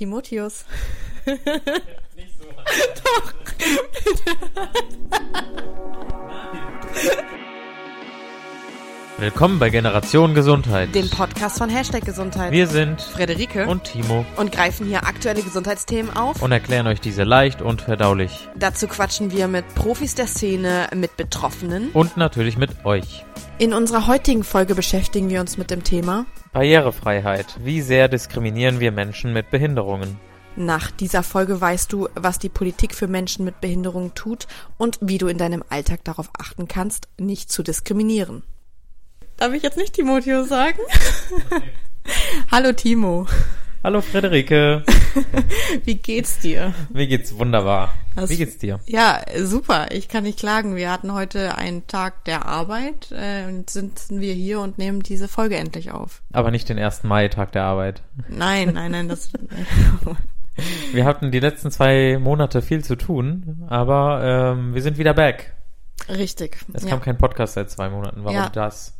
Timotheus. Nicht so. Doch. Willkommen bei Generation Gesundheit. Dem Podcast von Hashtag Gesundheit. Wir sind Frederike und Timo und greifen hier aktuelle Gesundheitsthemen auf. und erklären euch diese leicht und verdaulich. Dazu quatschen wir mit Profis der Szene, mit Betroffenen. Und natürlich mit euch. In unserer heutigen Folge beschäftigen wir uns mit dem Thema Barrierefreiheit. Wie sehr diskriminieren wir Menschen mit Behinderungen? Nach dieser Folge weißt du, was die Politik für Menschen mit Behinderungen tut und wie du in deinem Alltag darauf achten kannst, nicht zu diskriminieren. Darf ich jetzt nicht Timotheus sagen? Hallo Timo, Hallo Frederike. wie geht's dir? Mir geht's wunderbar. Das- Wie geht's dir? Ja, super, ich kann nicht klagen. Wir hatten heute einen Tag der Arbeit äh, und sind wir hier und nehmen diese Folge endlich auf. Aber nicht den 1. Mai, Tag der Arbeit. Nein, nein, nein, das... Wir hatten die letzten zwei Monate viel zu tun, aber ähm, wir sind wieder back. Richtig. Es ja. kam kein Podcast seit zwei Monaten. Warum Ja. das?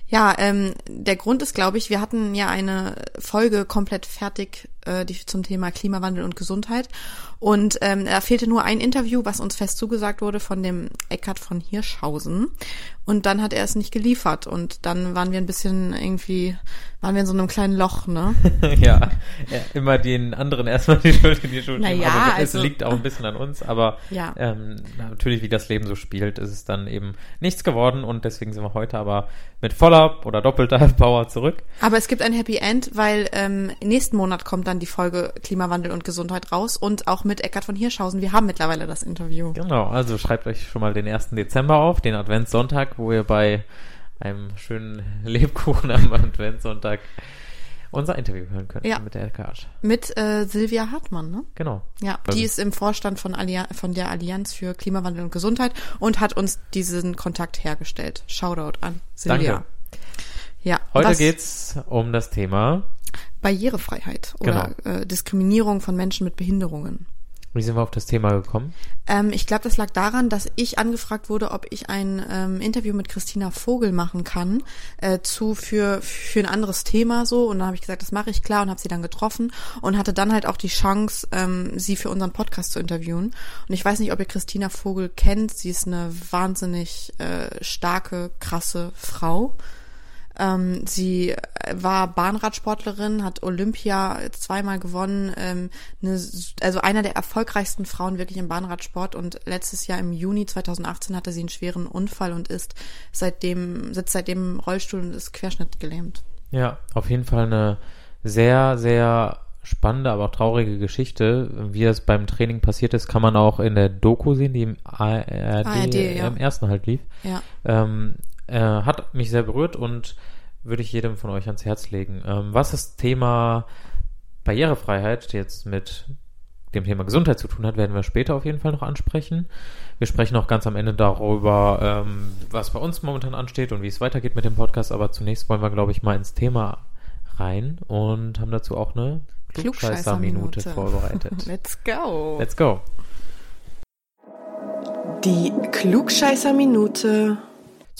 Ja, ähm, der Grund ist, glaube ich, wir hatten ja eine Folge komplett fertig äh, die zum Thema Klimawandel und Gesundheit. Und ähm, da fehlte nur ein Interview, was uns fest zugesagt wurde von dem Eckhard von Hirschhausen. Und dann hat er es nicht geliefert. Und dann waren wir ein bisschen irgendwie, waren wir in so einem kleinen Loch, ne? ja, ja, immer den anderen erstmal die Schuld in die Schuld geben. Naja, aber es also- liegt auch ein bisschen an uns, aber Ja. ähm, natürlich, wie das Leben so spielt, ist es dann eben nichts geworden und deswegen sind wir heute aber mit voller oder doppelter Power zurück. Aber es gibt ein Happy End, weil ähm, nächsten Monat kommt dann die Folge Klimawandel und Gesundheit raus und auch mit Eckhard von Hirschhausen. Wir haben mittlerweile das Interview. Genau, also schreibt euch schon mal den 1. Dezember auf, den Adventssonntag, wo ihr bei einem schönen Lebkuchen am Adventssonntag unser Interview hören könnt Ja. mit der LKH. Mit äh, Silvia Hartmann, ne? Genau. Ja, Also- die ist im Vorstand von, von der Allianz für Klimawandel und Gesundheit und hat uns diesen Kontakt hergestellt. Shoutout an Silvia. Danke. Ja, Heute geht's um das Thema, Barrierefreiheit oder äh, Diskriminierung von Menschen mit Behinderungen. wie sind wir auf das Thema gekommen? Ähm, ich glaube, das lag daran, dass ich angefragt wurde, ob ich ein ähm, Interview mit Christina Vogel machen kann äh, zu für für ein anderes Thema so und dann habe ich gesagt, das mache ich klar und habe sie dann getroffen und hatte dann halt auch die Chance, ähm, sie für unseren Podcast zu interviewen. Und ich weiß nicht, ob ihr Christina Vogel kennt. Sie ist eine wahnsinnig äh, starke, krasse Frau. Ähm, sie war Bahnradsportlerin, hat Olympia zweimal gewonnen, ähm, eine, also einer der erfolgreichsten Frauen wirklich im Bahnradsport und letztes Jahr im Juni 2018 hatte sie einen schweren Unfall und ist seitdem, sitzt seitdem im Rollstuhl und ist querschnittgelähmt. Ja, auf jeden Fall eine sehr, sehr spannende, aber auch traurige Geschichte. Wie das beim Training passiert ist, kann man auch in der Doku sehen, die im ARD, ARD, ja. im ersten halt lief. Ja. Ähm, äh, hat mich sehr berührt und würde ich jedem von euch ans Herz legen. Ähm, was das Thema Barrierefreiheit jetzt mit dem Thema Gesundheit zu tun hat, werden wir später auf jeden Fall noch ansprechen. Wir sprechen auch ganz am Ende darüber, ähm, was bei uns momentan ansteht und wie es weitergeht mit dem Podcast. Aber zunächst wollen wir, glaube ich, mal ins Thema rein und haben dazu auch eine Klugscheißer-Minute Klugscheißer-Minute. vorbereitet. Let's go. Let's go. Die Klugscheißer-Minute.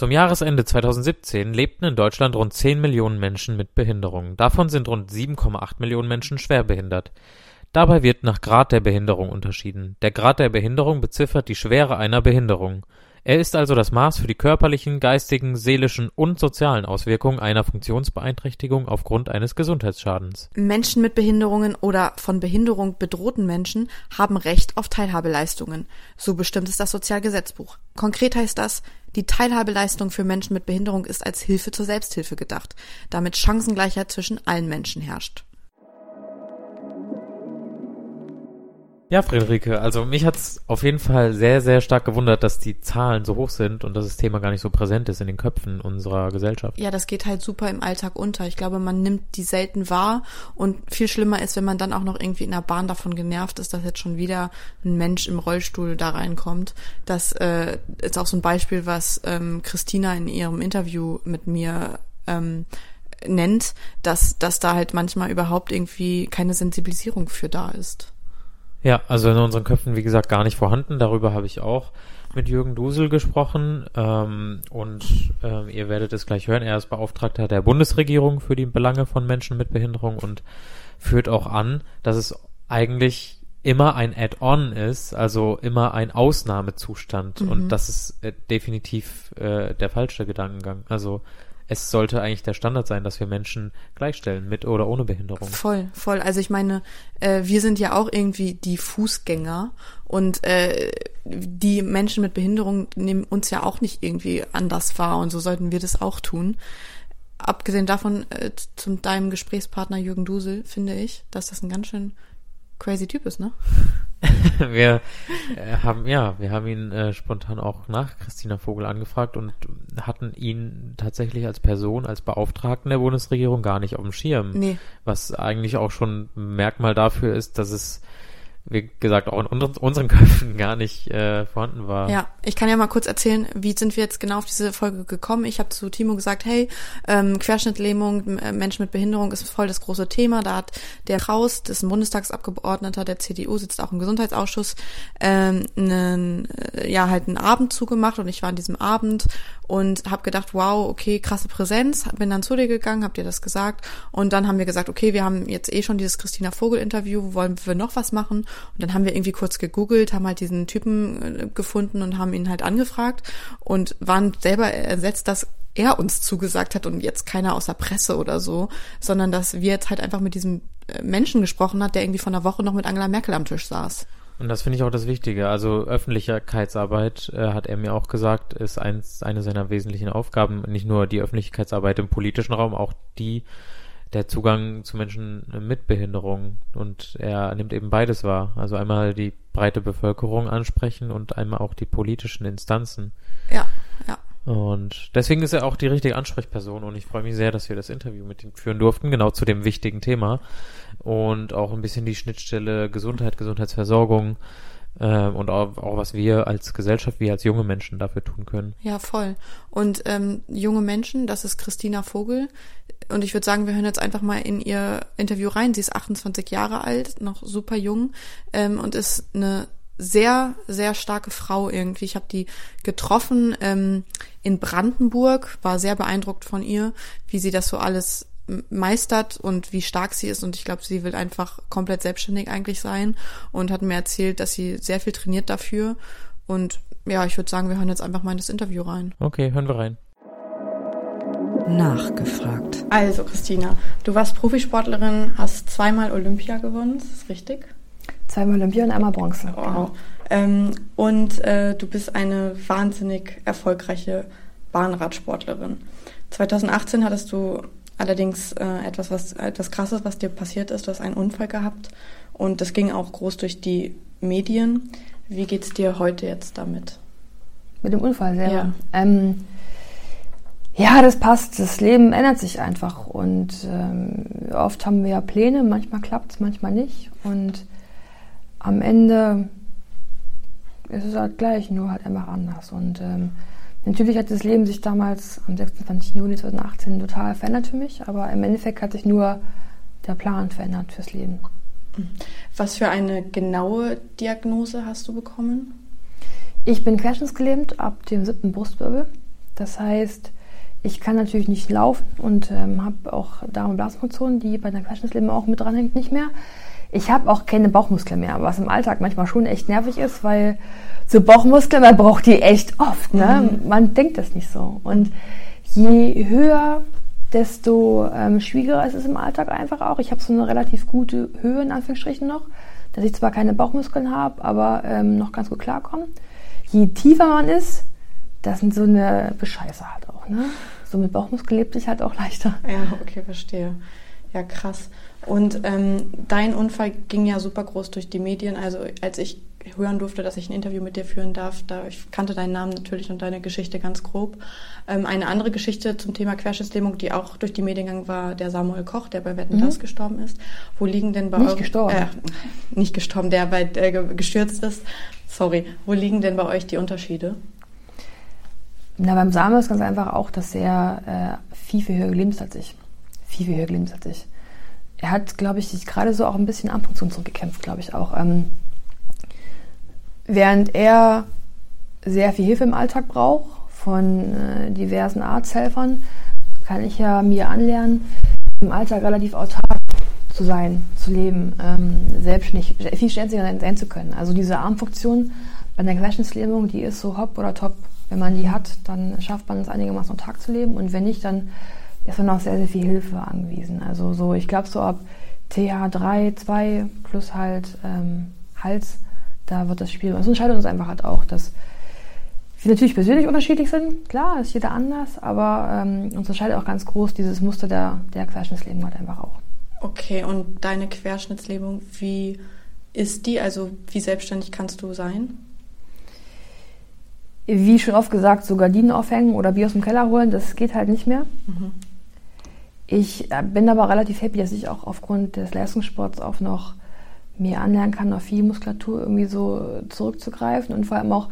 Zum Jahresende 2017 lebten in Deutschland rund 10 Millionen Menschen mit Behinderung. Davon sind rund 7,8 Millionen Menschen schwerbehindert. Dabei wird nach Grad der Behinderung unterschieden. Der Grad der Behinderung beziffert die Schwere einer Behinderung. Er ist also das Maß für die körperlichen, geistigen, seelischen und sozialen Auswirkungen einer Funktionsbeeinträchtigung aufgrund eines Gesundheitsschadens. Menschen mit Behinderungen oder von Behinderung bedrohten Menschen haben Recht auf Teilhabeleistungen. So bestimmt es das Sozialgesetzbuch. Konkret heißt das, die Teilhabeleistung für Menschen mit Behinderung ist als Hilfe zur Selbsthilfe gedacht, damit Chancengleichheit zwischen allen Menschen herrscht. Ja, Friederike, also mich hat's auf jeden Fall sehr, sehr stark gewundert, dass die Zahlen so hoch sind und dass das Thema gar nicht so präsent ist in den Köpfen unserer Gesellschaft. Ja, das geht halt super im Alltag unter. Ich glaube, man nimmt die selten wahr und viel schlimmer ist, wenn man dann auch noch irgendwie in der Bahn davon genervt ist, dass jetzt schon wieder ein Mensch im Rollstuhl da reinkommt. Das äh, ist auch so ein Beispiel, was ähm, Christina in ihrem Interview mit mir ähm, nennt, dass, dass da halt manchmal überhaupt irgendwie keine Sensibilisierung für da ist. Ja, also in unseren Köpfen, wie gesagt, gar nicht vorhanden. Darüber habe ich auch mit Jürgen Dusel gesprochen ähm, und ähm, ihr werdet es gleich hören. Er ist Beauftragter der Bundesregierung für die Belange von Menschen mit Behinderung und führt auch an, dass es eigentlich immer ein Add-on ist, also immer ein Ausnahmezustand. Mhm. Und das ist äh, definitiv äh, der falsche Gedankengang. Also es sollte eigentlich der Standard sein, dass wir Menschen gleichstellen, mit oder ohne Behinderung. Voll, voll. Also ich meine, äh, wir sind ja auch irgendwie die Fußgänger und äh, die Menschen mit Behinderung nehmen uns ja auch nicht irgendwie anders wahr und so sollten wir das auch tun. Abgesehen davon, äh, zu deinem Gesprächspartner Jürgen Dusel, finde ich, dass das ein ganz schön crazy Typ ist, ne? wir äh, haben, ja, wir haben ihn äh, spontan auch nach Christina Vogel angefragt und hatten ihn tatsächlich als Person, als Beauftragten der Bundesregierung gar nicht auf dem Schirm. Nee. Was eigentlich auch schon ein Merkmal dafür ist, dass es wie gesagt, auch in unseren, unseren Köpfen gar nicht äh, vorhanden war. Ja, ich kann ja mal kurz erzählen, wie sind wir jetzt genau auf diese Folge gekommen. Ich habe zu Timo gesagt, hey, ähm, Querschnittlähmung, äh, Menschen mit Behinderung ist voll das große Thema. Da hat der Kraus, das ist ein Bundestagsabgeordneter der CDU, sitzt auch im Gesundheitsausschuss, ähm, einen, äh, ja, halt einen Abend zugemacht und ich war an diesem Abend und habe gedacht, wow, okay, krasse Präsenz. Bin dann zu dir gegangen, hab dir das gesagt und dann haben wir gesagt, okay, wir haben jetzt eh schon dieses Christina Vogel Interview, wollen wir noch was machen? Und dann haben wir irgendwie kurz gegoogelt, haben halt diesen Typen äh, gefunden und haben ihn halt angefragt und waren selber ersetzt, dass er uns zugesagt hat und jetzt keiner aus der Presse oder so, sondern dass wir jetzt halt einfach mit diesem äh, Menschen gesprochen hat, der irgendwie von einer Woche noch mit Angela Merkel am Tisch saß. Und das finde ich auch das Wichtige. Also Öffentlichkeitsarbeit, äh, hat er mir auch gesagt, ist eins, eine seiner wesentlichen Aufgaben. Nicht nur die Öffentlichkeitsarbeit im politischen Raum, auch die der Zugang zu Menschen mit Behinderung. Und er nimmt eben beides wahr. Also einmal die breite Bevölkerung ansprechen und einmal auch die politischen Instanzen. Ja, ja. Und deswegen ist er auch die richtige Ansprechperson und ich freue mich sehr, dass wir das Interview mit ihm führen durften, genau zu dem wichtigen Thema und auch ein bisschen die Schnittstelle Gesundheit, Gesundheitsversorgung äh, und auch, auch was wir als Gesellschaft, wir als junge Menschen dafür tun können. Ja, voll. Und ähm, junge Menschen, das ist Christina Vogel. Und ich würde sagen, wir hören jetzt einfach mal in ihr Interview rein. Sie ist 28 Jahre alt, noch super jung ähm, und ist eine sehr, sehr starke Frau irgendwie. Ich habe die getroffen ähm, in Brandenburg, war sehr beeindruckt von ihr, wie sie das so alles meistert und wie stark sie ist. Und ich glaube, sie will einfach komplett selbstständig eigentlich sein und hat mir erzählt, dass sie sehr viel trainiert dafür. Und ja, ich würde sagen, wir hören jetzt einfach mal in das Interview rein. Okay, hören wir rein. Nachgefragt. Also, Christina, du warst Profisportlerin, hast zweimal Olympia gewonnen, ist das richtig? Zweimal Olympia und einmal Bronze. Wow. Ähm, und äh, du bist eine wahnsinnig erfolgreiche Bahnradsportlerin. 2018 hattest du allerdings äh, etwas, was etwas Krasses, was dir passiert ist. Du hast einen Unfall gehabt und das ging auch groß durch die Medien. Wie geht's dir heute jetzt damit? Mit dem Unfall selber. Ja. Ähm, ja, das passt. Das Leben ändert sich einfach und ähm, oft haben wir ja Pläne. Manchmal klappt's, manchmal nicht und am Ende ist es halt gleich, nur halt einfach anders. Und ähm, natürlich hat das Leben sich damals am 26. Juni 2018 total verändert für mich, aber im Endeffekt hat sich nur der Plan verändert fürs Leben. Was für eine genaue Diagnose hast du bekommen? Ich bin querschnittsgelähmt ab dem siebten Brustwirbel. Das heißt, ich kann natürlich nicht laufen und ähm, habe auch Darm- und Blasenfunktion, die bei einer Querschnittslähmung auch mit dranhängt, nicht mehr. Ich habe auch keine Bauchmuskeln mehr, was im Alltag manchmal schon echt nervig ist, weil so Bauchmuskeln, man braucht die echt oft. Ne? Mhm. Man denkt das nicht so. Und je höher, desto ähm, schwieriger ist es im Alltag einfach auch. Ich habe so eine relativ gute Höhe in Anführungsstrichen noch, dass ich zwar keine Bauchmuskeln habe, aber ähm, noch ganz gut klarkomme. Je tiefer man ist, das sind so eine Bescheiße halt auch. Ne? So mit Bauchmuskeln lebt sich halt auch leichter. Ja, okay, verstehe. Ja, krass. Und ähm, dein Unfall ging ja super groß durch die Medien. Also als ich hören durfte, dass ich ein Interview mit dir führen darf, da ich kannte deinen Namen natürlich und deine Geschichte ganz grob. Ähm, eine andere Geschichte zum Thema Querschnittslähmung, die auch durch die Medien ging, war der Samuel Koch, der bei Wetten mhm. das gestorben ist. Wo liegen denn bei nicht gestorben? Äh, nicht gestorben, der bei äh, gestürzt ist. Sorry. Wo liegen denn bei euch die Unterschiede? Na, beim Samuel ist ganz einfach auch, dass er äh, viel, viel höher gelebt ist als ich. Viel, viel höher gelebt ist als ich er hat, glaube ich, sich gerade so auch ein bisschen an Funktion zurückgekämpft, glaube ich auch. Ähm, während er sehr viel Hilfe im Alltag braucht von äh, diversen Arzthelfern, kann ich ja mir anlernen, im Alltag relativ autark zu sein, zu leben, ähm, selbstständig, viel ständiger sein, zu können. Also diese Armfunktion bei der Querschnittslähmung, die ist so hopp oder top. Wenn man die hat, dann schafft man es einigermaßen Tag zu leben und wenn nicht, dann ist man auch sehr, sehr viel Hilfe angewiesen. Also so, ich glaube so ab TH3, 2 plus halt ähm, Hals, da wird das Spiel. Das entscheidet uns einfach halt auch, dass wir natürlich persönlich unterschiedlich sind. Klar, ist jeder anders, aber ähm, uns entscheidet auch ganz groß dieses Muster der, der Querschnittslähmung halt einfach auch. Okay, und deine Querschnittslähmung, wie ist die? Also wie selbstständig kannst du sein? wie schon oft gesagt, so Gardinen aufhängen oder Bier aus dem Keller holen, das geht halt nicht mehr. Mhm. Ich äh, bin aber relativ happy, dass ich auch aufgrund des Leistungssports auch noch mehr anlernen kann, auf viel Muskulatur irgendwie so zurückzugreifen und vor allem auch,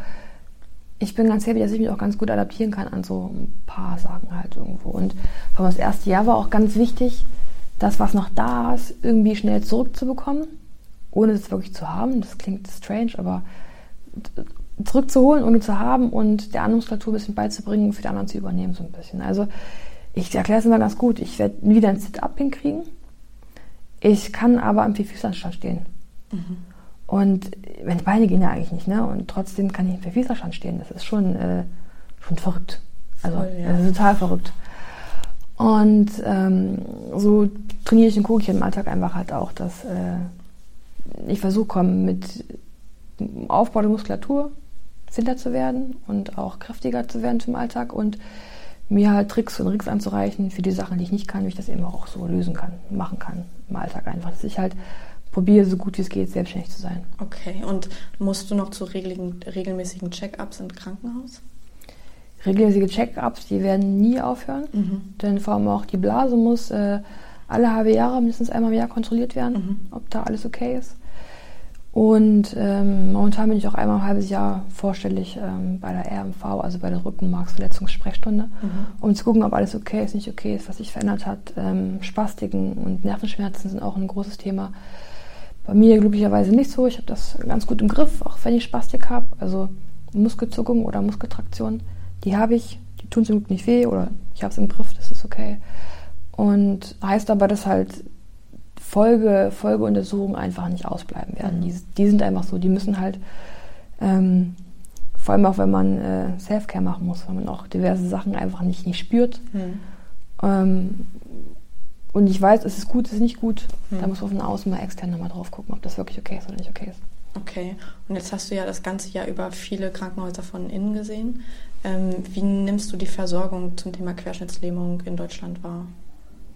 ich bin ganz happy, dass ich mich auch ganz gut adaptieren kann an so ein paar Sachen halt irgendwo. Und vor allem das erste Jahr war auch ganz wichtig, das, was noch da ist, irgendwie schnell zurückzubekommen, ohne es wirklich zu haben. Das klingt strange, aber zurückzuholen, ohne zu haben und der anderen Muskulatur ein bisschen beizubringen, für die anderen zu übernehmen, so ein bisschen. Also ich erkläre es immer ganz gut. Ich werde wieder ein Sit-Up hinkriegen. Ich kann aber am Vierfüßlerstand stehen. Mhm. Und meine Beine gehen ja eigentlich nicht, ne? Und trotzdem kann ich im Vierfüßlerstand stehen. Das ist schon, äh, schon verrückt. Also Voll, ja. total verrückt. Und ähm, so trainiere ich und gucke ich im Alltag einfach halt auch, dass äh, ich versuche, mit Aufbau der Muskulatur fitter zu werden und auch kräftiger zu werden zum Alltag und mir halt Tricks und Tricks anzureichen für die Sachen, die ich nicht kann, wie ich das eben auch so lösen kann, machen kann im Alltag einfach. Dass ich halt probiere, so gut wie es geht, selbstständig zu sein. Okay, und musst du noch zu regelmäßigen Check-ups im Krankenhaus? Regelmäßige Check-ups, die werden nie aufhören, mhm. denn vor allem auch die Blase muss äh, alle halbe Jahre mindestens einmal im Jahr kontrolliert werden, mhm. ob da alles okay ist. Und ähm, momentan bin ich auch einmal ein halbes Jahr vorstellig ähm, bei der RMV, also bei der Rückenmarksverletzungssprechstunde, mhm. um zu gucken, ob alles okay ist, nicht okay ist, was sich verändert hat. Ähm, Spastiken und Nervenschmerzen sind auch ein großes Thema. Bei mir glücklicherweise nicht so. Ich habe das ganz gut im Griff, auch wenn ich Spastik habe. Also Muskelzuckung oder Muskeltraktion, die habe ich. Die tun zum Glück nicht weh oder ich habe es im Griff, das ist okay. Und heißt aber, dass halt Folge, Folgeuntersuchungen einfach nicht ausbleiben werden. Die, die sind einfach so, die müssen halt, ähm, vor allem auch wenn man äh, Self-Care machen muss, wenn man auch diverse Sachen einfach nicht, nicht spürt. Mhm. Ähm, und ich weiß, es ist gut, es ist nicht gut. Mhm. Da muss man von außen mal extern nochmal drauf gucken, ob das wirklich okay ist oder nicht okay ist. Okay, und jetzt hast du ja das ganze Jahr über viele Krankenhäuser von innen gesehen. Ähm, wie nimmst du die Versorgung zum Thema Querschnittslähmung in Deutschland wahr?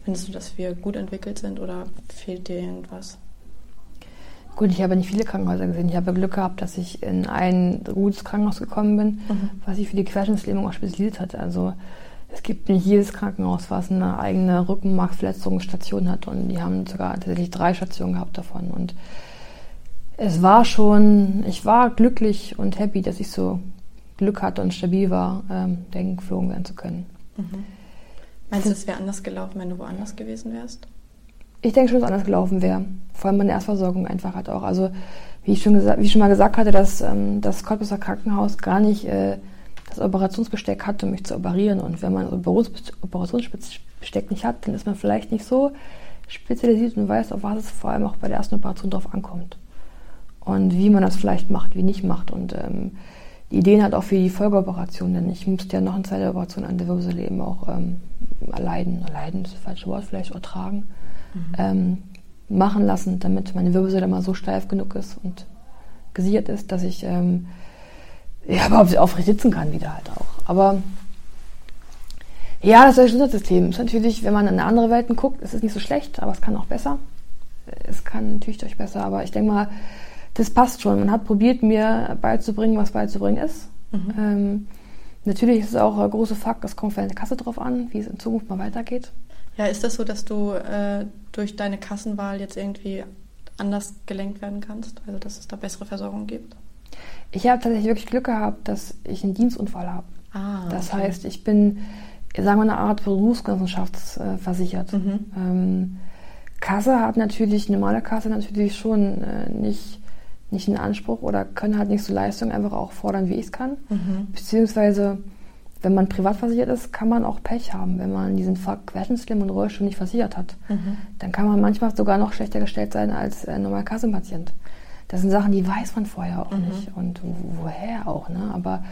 Findest du, dass wir gut entwickelt sind oder fehlt dir irgendwas? Gut, ich habe nicht viele Krankenhäuser gesehen. Ich habe Glück gehabt, dass ich in ein gutes Krankenhaus gekommen bin, mhm. was sich für die Querschnittslähmung auch spezialisiert hat. Also es gibt nicht jedes Krankenhaus, was eine eigene Rückenmarkverletzungsstation hat und die haben sogar tatsächlich drei Stationen gehabt davon. Und es war schon, ich war glücklich und happy, dass ich so Glück hatte und stabil war, ähm, denken, geflogen werden zu können. Mhm. Meinst du, es wäre anders gelaufen, wenn du woanders gewesen wärst? Ich denke schon, dass es anders gelaufen wäre. Vor allem meine Erstversorgung einfach hat auch. Also wie ich schon, wie ich schon mal gesagt hatte, dass ähm, das Cottbusser Krankenhaus gar nicht äh, das Operationsbesteck hatte, um mich zu operieren. Und wenn man Operationsbesteck nicht hat, dann ist man vielleicht nicht so spezialisiert und weiß, auf was es vor allem auch bei der ersten Operation drauf ankommt. Und wie man das vielleicht macht, wie nicht macht. Und ähm, die Ideen hat auch für die Folgeoperation, denn ich musste ja noch eine zweite Operation an der Wirbelsäule eben auch ähm, erleiden, erleiden ist das falsche Wort vielleicht, übertragen, mhm. ähm, machen lassen, damit meine Wirbelsäule mal so steif genug ist und gesichert ist, dass ich ähm, ja, überhaupt aufrecht sitzen kann wieder halt auch. Aber ja, das Gesundheitssystem ist natürlich, wenn man in andere Welten guckt, ist es nicht so schlecht, aber es kann auch besser. Es kann natürlich durch besser, aber ich denke mal, das passt schon. Man hat probiert, mir beizubringen, was beizubringen ist. Mhm. Ähm, Natürlich ist es auch ein großer Fakt, das kommt für eine Kasse drauf an, wie es in Zukunft mal weitergeht. Ja, ist das so, dass du äh, durch deine Kassenwahl jetzt irgendwie anders gelenkt werden kannst? Also, dass es da bessere Versorgung gibt? Ich habe tatsächlich wirklich Glück gehabt, dass ich einen Dienstunfall habe. Ah, das okay. heißt, ich bin, sagen wir, eine Art Berufsgenossenschaftsversichert. Mhm. Ähm, Kasse hat natürlich, normale Kasse natürlich schon äh, nicht nicht in Anspruch oder können halt nicht so Leistungen einfach auch fordern, wie ich es kann. Mhm. Beziehungsweise wenn man privat versichert ist, kann man auch Pech haben, wenn man diesen Querschnittslähmung und Rollstuhl nicht versichert hat. Mhm. Dann kann man manchmal sogar noch schlechter gestellt sein als ein normaler Kassenpatient. Das sind Sachen, die weiß man vorher auch mhm. nicht und woher auch. Ne? Aber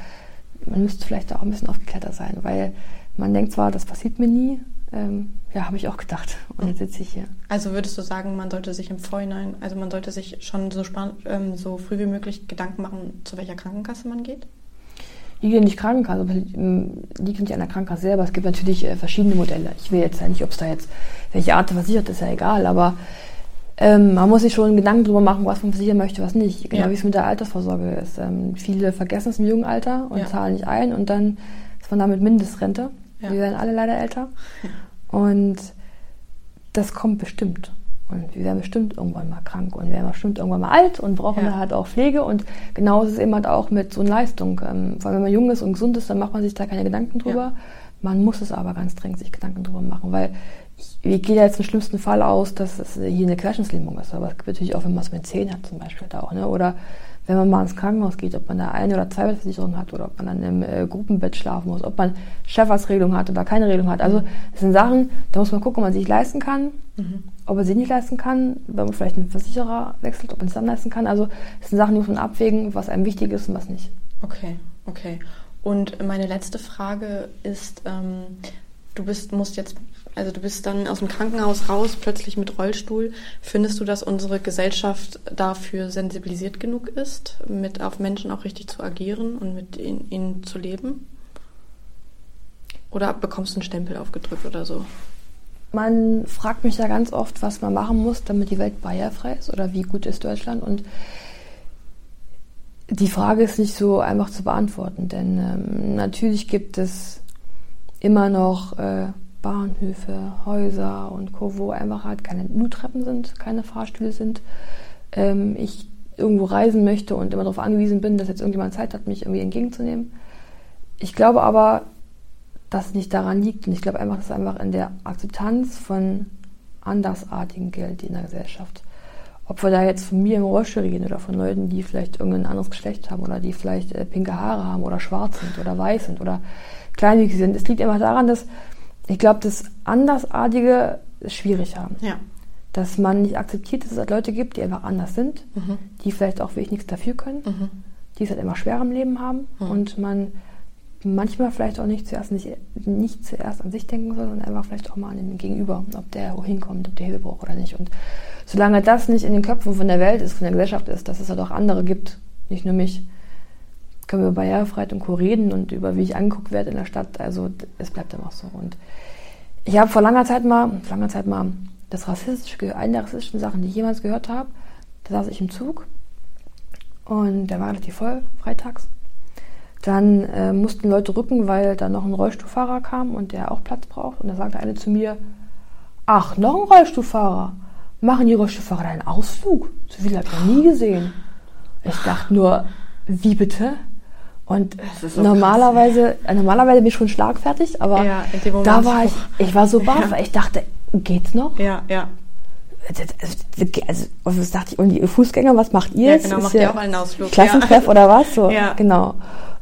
man müsste vielleicht auch ein bisschen aufgeklärter sein, weil man denkt zwar, das passiert mir nie. Ähm, ja, habe ich auch gedacht. Und jetzt sitze ich hier. Also würdest du sagen, man sollte sich im Vorhinein, also man sollte sich schon so, ähm, so früh wie möglich Gedanken machen, zu welcher Krankenkasse man geht? liegt ja nicht Krankenkasse, liegt nicht an der Krankenkasse selber. Es gibt natürlich äh, verschiedene Modelle. Ich will jetzt ja nicht, ob es da jetzt welche Art versichert ist, ja egal, aber ähm, man muss sich schon Gedanken darüber machen, was man versichern möchte, was nicht. Genau ja. wie es mit der Altersvorsorge ist. Ähm, viele vergessen es im jungen Alter und ja. zahlen nicht ein und dann ist man damit Mindestrente. Ja. Wir werden alle leider älter. Und das kommt bestimmt. Und wir werden bestimmt irgendwann mal krank und wir werden bestimmt irgendwann mal alt und brauchen ja. halt auch Pflege. Und genau ist es eben halt auch mit so einer Leistung. Ähm, vor allem, wenn man jung ist und gesund ist, dann macht man sich da keine Gedanken drüber. Man muss es aber ganz dringend sich Gedanken drüber machen, weil wir gehen jetzt im schlimmsten Fall aus, dass es hier eine Querschnittslähmung ist. Aber es gibt natürlich auch, wenn man es mit 10 hat zum Beispiel da auch. Ne? Oder wenn man mal ins Krankenhaus geht, ob man da eine oder zwei Bettversicherung hat oder ob man dann im äh, Gruppenbett schlafen muss, ob man Chefarztregelung hat oder keine Regelung hat. Also das sind Sachen, da muss man gucken, ob man sich leisten kann, mhm. ob man sie nicht leisten kann, wenn man vielleicht einen Versicherer wechselt, ob man es dann leisten kann. Also das sind Sachen, die muss man abwägen, was einem wichtig ist und was nicht. Okay, okay. Und meine letzte Frage ist, ähm, du bist, musst jetzt also du bist dann aus dem Krankenhaus raus, plötzlich mit Rollstuhl. Findest du, dass unsere Gesellschaft dafür sensibilisiert genug ist, mit auf Menschen auch richtig zu agieren und mit ihnen, ihnen zu leben? Oder bekommst du einen Stempel aufgedrückt oder so? Man fragt mich ja ganz oft, was man machen muss, damit die Welt barrierefrei ist oder wie gut ist Deutschland. Und die Frage ist nicht so einfach zu beantworten, denn ähm, natürlich gibt es immer noch äh, Bahnhöfe, Häuser und Co., wo einfach halt keine Nuttreppen sind, keine Fahrstühle sind. Ähm, ich irgendwo reisen möchte und immer darauf angewiesen bin, dass jetzt irgendjemand Zeit hat, mich irgendwie entgegenzunehmen. Ich glaube aber, dass es nicht daran liegt und ich glaube einfach, dass es einfach in der Akzeptanz von Andersartigen gilt in der Gesellschaft. Ob wir da jetzt von mir im Rollstuhl reden oder von Leuten, die vielleicht irgendein anderes Geschlecht haben oder die vielleicht äh, pinke Haare haben oder schwarz sind oder weiß sind oder kleinwüchsig sind. Es liegt einfach daran, dass ich glaube, das Andersartige ist schwierig haben. Ja. Dass man nicht akzeptiert, dass es halt Leute gibt, die einfach anders sind, mhm. die vielleicht auch wirklich nichts dafür können, mhm. die es halt immer schwer im Leben haben mhm. und man manchmal vielleicht auch nicht zuerst, nicht, nicht zuerst an sich denken soll, sondern einfach vielleicht auch mal an den Gegenüber, ob der wohin kommt, ob der Hilfe braucht oder nicht. Und solange das nicht in den Köpfen von der Welt ist, von der Gesellschaft ist, dass es halt auch andere gibt, nicht nur mich, können wir über Barrierefreiheit und Co. reden und über wie ich angeguckt werde in der Stadt. Also es bleibt immer so. Und ich habe vor langer Zeit mal, vor langer Zeit mal das rassistische, eine der rassistischen Sachen, die ich jemals gehört habe. Da saß ich im Zug und der war relativ voll, freitags. Dann äh, mussten Leute rücken, weil da noch ein Rollstuhlfahrer kam und der auch Platz braucht. Und da sagte eine zu mir, ach, noch ein Rollstuhlfahrer. Machen die Rollstuhlfahrer einen Ausflug? So viel habe ich noch nie gesehen. Ich dachte nur, wie bitte? Und so normalerweise, krass. normalerweise bin ich schon schlagfertig, aber ja, da war ich, ich war so baff, ja. weil ich dachte, geht's noch? Ja, ja. Also, was dachte ich, und die Fußgänger, was macht ihr jetzt? Ja, genau, macht ihr auch einen Ausflug. Klassentreff oder was? So, ja. genau.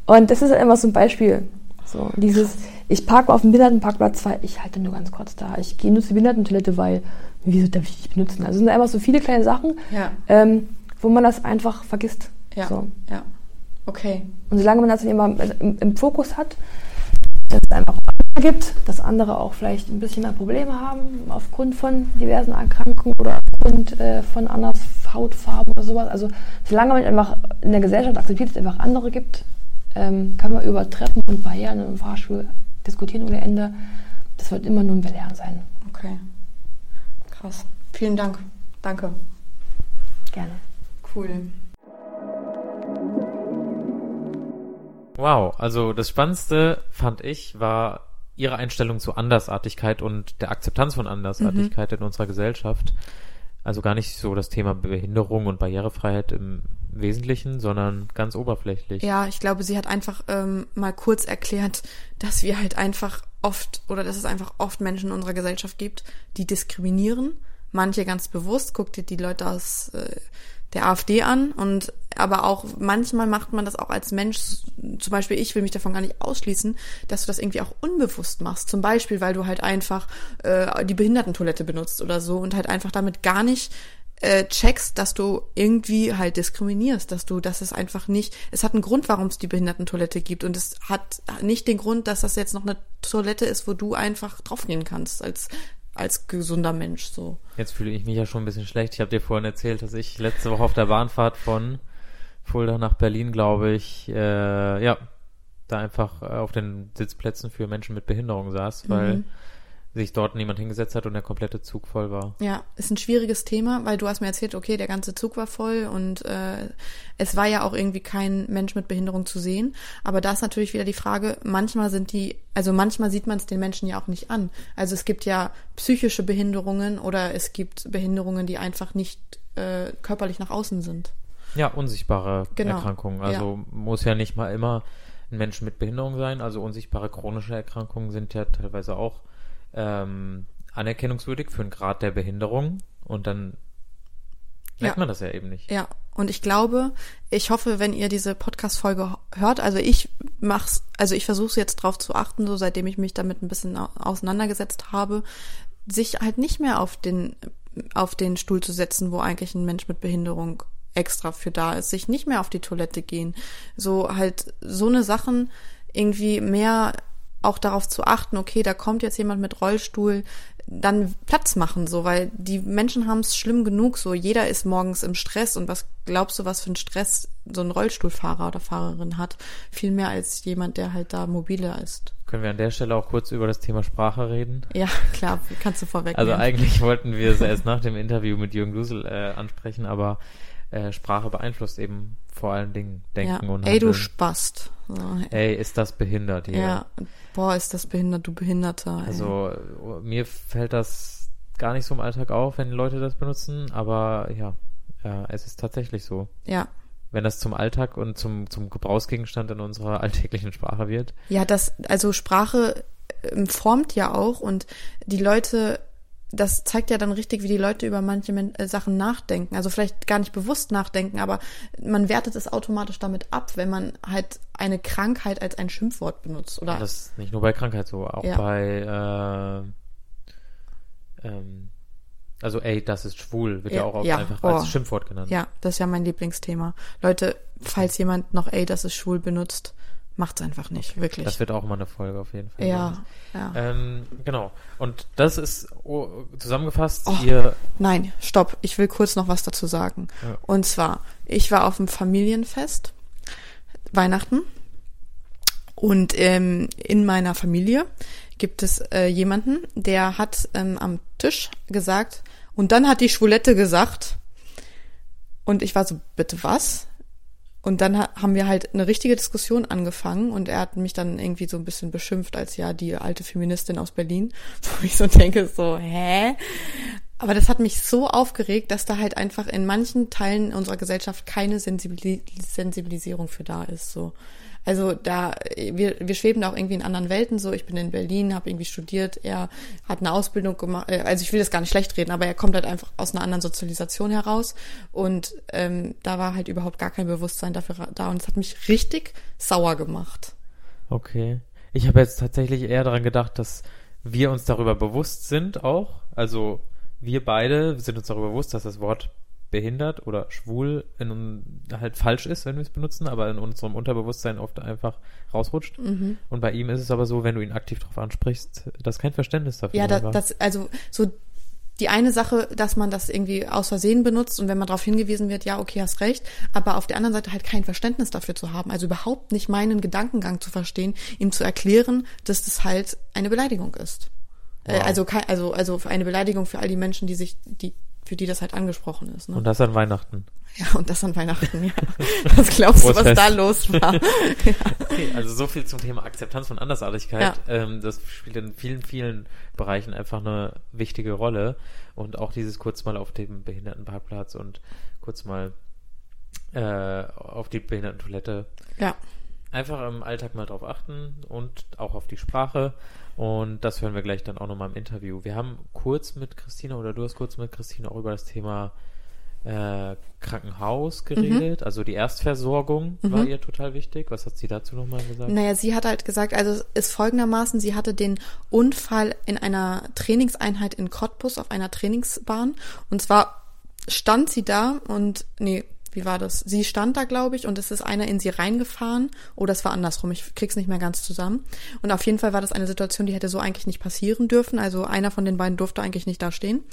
Und das ist immer so ein Beispiel. So, dieses, ich parke auf dem Behindertenparkplatz, weil ich halte nur ganz kurz da. Ich gehe nur zur Behindertentoilette, weil, wieso darf ich nicht benutzen? Also es sind einfach so viele kleine Sachen, ähm, wo man das einfach vergisst. Ja, so. ja. Okay. Und solange man das immer im, im Fokus hat, dass es einfach andere gibt, dass andere auch vielleicht ein bisschen mehr Probleme haben aufgrund von diversen Erkrankungen oder aufgrund äh, von anders Hautfarben oder sowas. Also solange man einfach in der Gesellschaft akzeptiert, dass es einfach andere gibt, ähm, kann man über Treppen und Barrieren im Fahrstuhl diskutieren ohne Ende. Das wird immer nur ein Belehren sein. Okay. Krass. Vielen Dank. Danke. Gerne. Cool. Wow, also das Spannendste fand ich war ihre Einstellung zu Andersartigkeit und der Akzeptanz von Andersartigkeit mhm. in unserer Gesellschaft. Also gar nicht so das Thema Behinderung und Barrierefreiheit im Wesentlichen, sondern ganz oberflächlich. Ja, ich glaube, sie hat einfach ähm, mal kurz erklärt, dass wir halt einfach oft oder dass es einfach oft Menschen in unserer Gesellschaft gibt, die diskriminieren. Manche ganz bewusst. Guck dir die Leute aus äh, der AfD an und aber auch manchmal macht man das auch als Mensch, zum Beispiel ich will mich davon gar nicht ausschließen, dass du das irgendwie auch unbewusst machst. Zum Beispiel, weil du halt einfach äh, die Behindertentoilette benutzt oder so und halt einfach damit gar nicht äh, checkst, dass du irgendwie halt diskriminierst, dass du, dass es einfach nicht, es hat einen Grund, warum es die Behindertentoilette gibt und es hat nicht den Grund, dass das jetzt noch eine Toilette ist, wo du einfach draufgehen kannst als als gesunder Mensch so. Jetzt fühle ich mich ja schon ein bisschen schlecht. Ich habe dir vorhin erzählt, dass ich letzte Woche auf der Bahnfahrt von Fulda nach Berlin, glaube ich, äh, ja, da einfach auf den Sitzplätzen für Menschen mit Behinderung saß, weil mhm sich dort niemand hingesetzt hat und der komplette Zug voll war. Ja, ist ein schwieriges Thema, weil du hast mir erzählt, okay, der ganze Zug war voll und äh, es war ja auch irgendwie kein Mensch mit Behinderung zu sehen. Aber da ist natürlich wieder die Frage, manchmal sind die, also manchmal sieht man es den Menschen ja auch nicht an. Also es gibt ja psychische Behinderungen oder es gibt Behinderungen, die einfach nicht äh, körperlich nach außen sind. Ja, unsichtbare genau. Erkrankungen. Also ja. muss ja nicht mal immer ein Mensch mit Behinderung sein. Also unsichtbare chronische Erkrankungen sind ja teilweise auch ähm, anerkennungswürdig für einen Grad der Behinderung und dann merkt ja. man das ja eben nicht. Ja, und ich glaube, ich hoffe, wenn ihr diese Podcast-Folge hört, also ich mach's, also ich versuche jetzt drauf zu achten, so seitdem ich mich damit ein bisschen auseinandergesetzt habe, sich halt nicht mehr auf den, auf den Stuhl zu setzen, wo eigentlich ein Mensch mit Behinderung extra für da ist, sich nicht mehr auf die Toilette gehen, so halt so eine Sachen irgendwie mehr auch darauf zu achten, okay, da kommt jetzt jemand mit Rollstuhl, dann Platz machen, so, weil die Menschen haben es schlimm genug, so, jeder ist morgens im Stress und was glaubst du, was für ein Stress so ein Rollstuhlfahrer oder Fahrerin hat? Viel mehr als jemand, der halt da mobiler ist. Können wir an der Stelle auch kurz über das Thema Sprache reden? Ja, klar, kannst du vorweg. Also eigentlich wollten wir es erst nach dem Interview mit Jürgen Dusel äh, ansprechen, aber äh, Sprache beeinflusst eben vor allen Dingen Denken ja. und Ey, du Spast. So. Ey, ist das behindert hier? Ja, boah, ist das behindert, du Behinderter. Ey. Also mir fällt das gar nicht so im Alltag auf, wenn Leute das benutzen, aber ja, ja es ist tatsächlich so. Ja. Wenn das zum Alltag und zum, zum Gebrauchsgegenstand in unserer alltäglichen Sprache wird. Ja, das, also Sprache ähm, formt ja auch und die Leute das zeigt ja dann richtig, wie die Leute über manche äh, Sachen nachdenken. Also vielleicht gar nicht bewusst nachdenken, aber man wertet es automatisch damit ab, wenn man halt eine Krankheit als ein Schimpfwort benutzt. Oder das ist nicht nur bei Krankheit so, auch ja. bei äh, ähm, also ey, das ist schwul, wird ja, ja auch ja. einfach oh. als Schimpfwort genannt. Ja, das ist ja mein Lieblingsthema. Leute, falls jemand noch ey, das ist schwul benutzt, macht's einfach nicht, okay. wirklich. Das wird auch mal eine Folge auf jeden Fall. Ja, ja. Ähm, genau. Und das ist oh, zusammengefasst. Oh, ihr nein, stopp. Ich will kurz noch was dazu sagen. Ja. Und zwar, ich war auf dem Familienfest, Weihnachten. Und ähm, in meiner Familie gibt es äh, jemanden, der hat ähm, am Tisch gesagt, und dann hat die Schwulette gesagt, und ich war so, bitte was? Und dann haben wir halt eine richtige Diskussion angefangen und er hat mich dann irgendwie so ein bisschen beschimpft als ja die alte Feministin aus Berlin, wo ich so denke, so, hä? Aber das hat mich so aufgeregt, dass da halt einfach in manchen Teilen unserer Gesellschaft keine Sensibilisierung für da ist, so. Also da, wir, wir schweben auch irgendwie in anderen Welten so. Ich bin in Berlin, habe irgendwie studiert, er hat eine Ausbildung gemacht, äh, also ich will das gar nicht schlecht reden, aber er kommt halt einfach aus einer anderen Sozialisation heraus und ähm, da war halt überhaupt gar kein Bewusstsein dafür da und es hat mich richtig sauer gemacht. Okay. Ich habe jetzt tatsächlich eher daran gedacht, dass wir uns darüber bewusst sind auch. Also wir beide sind uns darüber bewusst, dass das Wort behindert oder schwul in, halt falsch ist, wenn wir es benutzen, aber in unserem Unterbewusstsein oft einfach rausrutscht. Mhm. Und bei ihm ist es aber so, wenn du ihn aktiv darauf ansprichst, dass kein Verständnis dafür Ja, das, das, also so die eine Sache, dass man das irgendwie aus Versehen benutzt und wenn man darauf hingewiesen wird, ja, okay, hast recht, aber auf der anderen Seite halt kein Verständnis dafür zu haben, also überhaupt nicht meinen Gedankengang zu verstehen, ihm zu erklären, dass das halt eine Beleidigung ist. Äh, wow. Also, also, also eine Beleidigung für all die Menschen, die sich, die für die das halt angesprochen ist. Ne? Und das an Weihnachten. Ja, und das an Weihnachten, ja. Was glaubst du, was da los war? ja. Okay, also so viel zum Thema Akzeptanz von Andersartigkeit. Ja. Ähm, das spielt in vielen, vielen Bereichen einfach eine wichtige Rolle. Und auch dieses kurz mal auf dem Behindertenparkplatz und kurz mal äh, auf die Behindertentoilette. Ja. Einfach im Alltag mal drauf achten und auch auf die Sprache und das hören wir gleich dann auch nochmal im Interview. Wir haben kurz mit Christina oder du hast kurz mit Christina auch über das Thema äh, Krankenhaus geredet, also die Erstversorgung war ihr total wichtig. Was hat sie dazu nochmal gesagt? Naja, sie hat halt gesagt, also es ist folgendermaßen, sie hatte den Unfall in einer Trainingseinheit in Cottbus auf einer Trainingsbahn. Und zwar stand sie da und, nee, wie war das? Sie stand da, glaube ich, und es ist einer in sie reingefahren. Oh, das war andersrum. Ich krieg's nicht mehr ganz zusammen. Und auf jeden Fall war das eine Situation, die hätte so eigentlich nicht passieren dürfen. Also einer von den beiden durfte eigentlich nicht da stehen.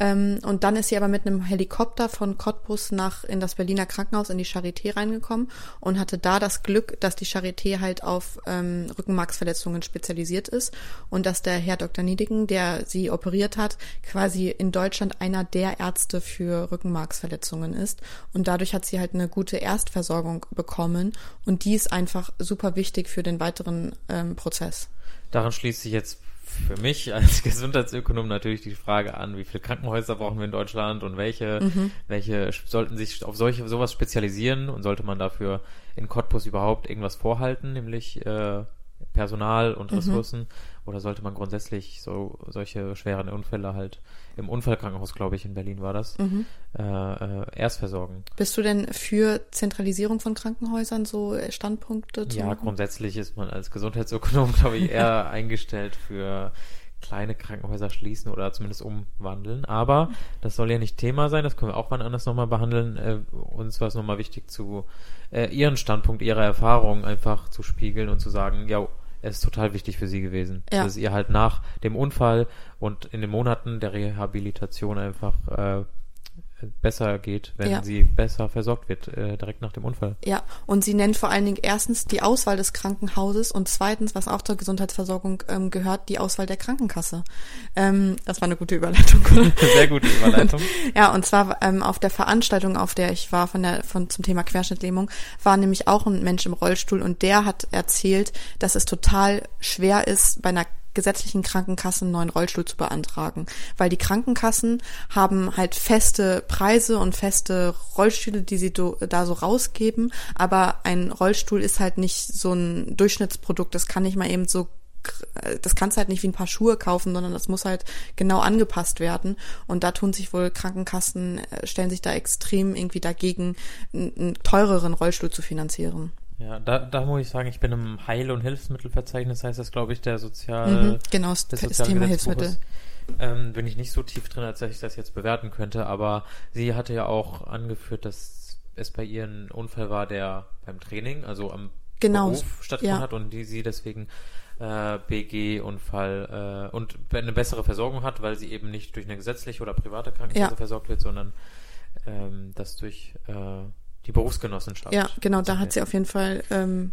Ähm, und dann ist sie aber mit einem Helikopter von Cottbus nach in das Berliner Krankenhaus in die Charité reingekommen und hatte da das Glück, dass die Charité halt auf ähm, Rückenmarksverletzungen spezialisiert ist und dass der Herr Dr. Niedigen, der sie operiert hat, quasi in Deutschland einer der Ärzte für Rückenmarksverletzungen ist. Und dadurch hat sie halt eine gute Erstversorgung bekommen und die ist einfach super wichtig für den weiteren ähm, Prozess. Daran schließt sich jetzt für mich als Gesundheitsökonom natürlich die Frage an, wie viele Krankenhäuser brauchen wir in Deutschland und welche, Mhm. welche sollten sich auf solche sowas spezialisieren und sollte man dafür in Cottbus überhaupt irgendwas vorhalten, nämlich äh, Personal und Mhm. Oder sollte man grundsätzlich so solche schweren Unfälle halt im Unfallkrankenhaus, glaube ich, in Berlin war das, Mhm. äh, äh, erst versorgen? Bist du denn für Zentralisierung von Krankenhäusern so äh, Standpunkte zu Ja, machen? grundsätzlich ist man als Gesundheitsökonom, glaube ich, eher eingestellt für kleine Krankenhäuser schließen oder zumindest umwandeln. Aber das soll ja nicht Thema sein, das können wir auch wann anders nochmal behandeln. Äh, uns war es nochmal wichtig, zu äh, Ihren Standpunkt, Ihre Erfahrung einfach zu spiegeln und zu sagen, ja, ist total wichtig für Sie gewesen. Ja. Dass es ihr halt nach dem Unfall und in den Monaten der Rehabilitation einfach äh, besser geht, wenn Ja. sie besser versorgt wird, äh, direkt nach dem Unfall. Ja, und sie nennt vor allen Dingen erstens die Auswahl des Krankenhauses und zweitens, was auch zur Gesundheitsversorgung ähm, gehört, die Auswahl der Krankenkasse. Ähm, das war eine gute Überleitung. oder? Sehr gute Überleitung. Ja, und zwar ähm, auf der Veranstaltung, auf der ich war von der von zum Thema Querschnittlähmung, war nämlich auch ein Mensch im Rollstuhl und der hat erzählt, dass es total schwer ist, bei einer gesetzlichen Krankenkasse einen neuen Rollstuhl zu beantragen, weil die Krankenkassen haben halt feste Preise und feste Rollstühle, die sie do, da so rausgeben, aber ein Rollstuhl ist halt nicht so ein Durchschnittsprodukt, das kann nicht mal eben so das kannst halt nicht wie ein paar Schuhe kaufen, sondern das muss halt genau angepasst werden. Und da tun sich wohl Krankenkassen, äh, stellen sich da extrem irgendwie dagegen, einen teureren Rollstuhl zu finanzieren. Ja, da, da muss ich sagen, ich bin im Heil- und Hilfsmittelverzeichnis, heißt das, glaube ich, der Sozial... Mhm, genau, das, das Thema. Hilfsmittel. Ähm, bin ich nicht so tief drin, als dass ich das jetzt bewerten könnte, aber sie hatte ja auch angeführt, dass es bei ihr ein Unfall war, der beim Training, also am Genau, Beruf stattgefunden ja. hat und die sie deswegen äh, BG-Unfall äh, und eine bessere Versorgung hat, weil sie eben nicht durch eine gesetzliche oder private Krankenkasse Ja. versorgt wird, sondern ähm, das durch äh, die Berufsgenossenschaft. Ja, genau, da hat sie auf jeden Fall ähm,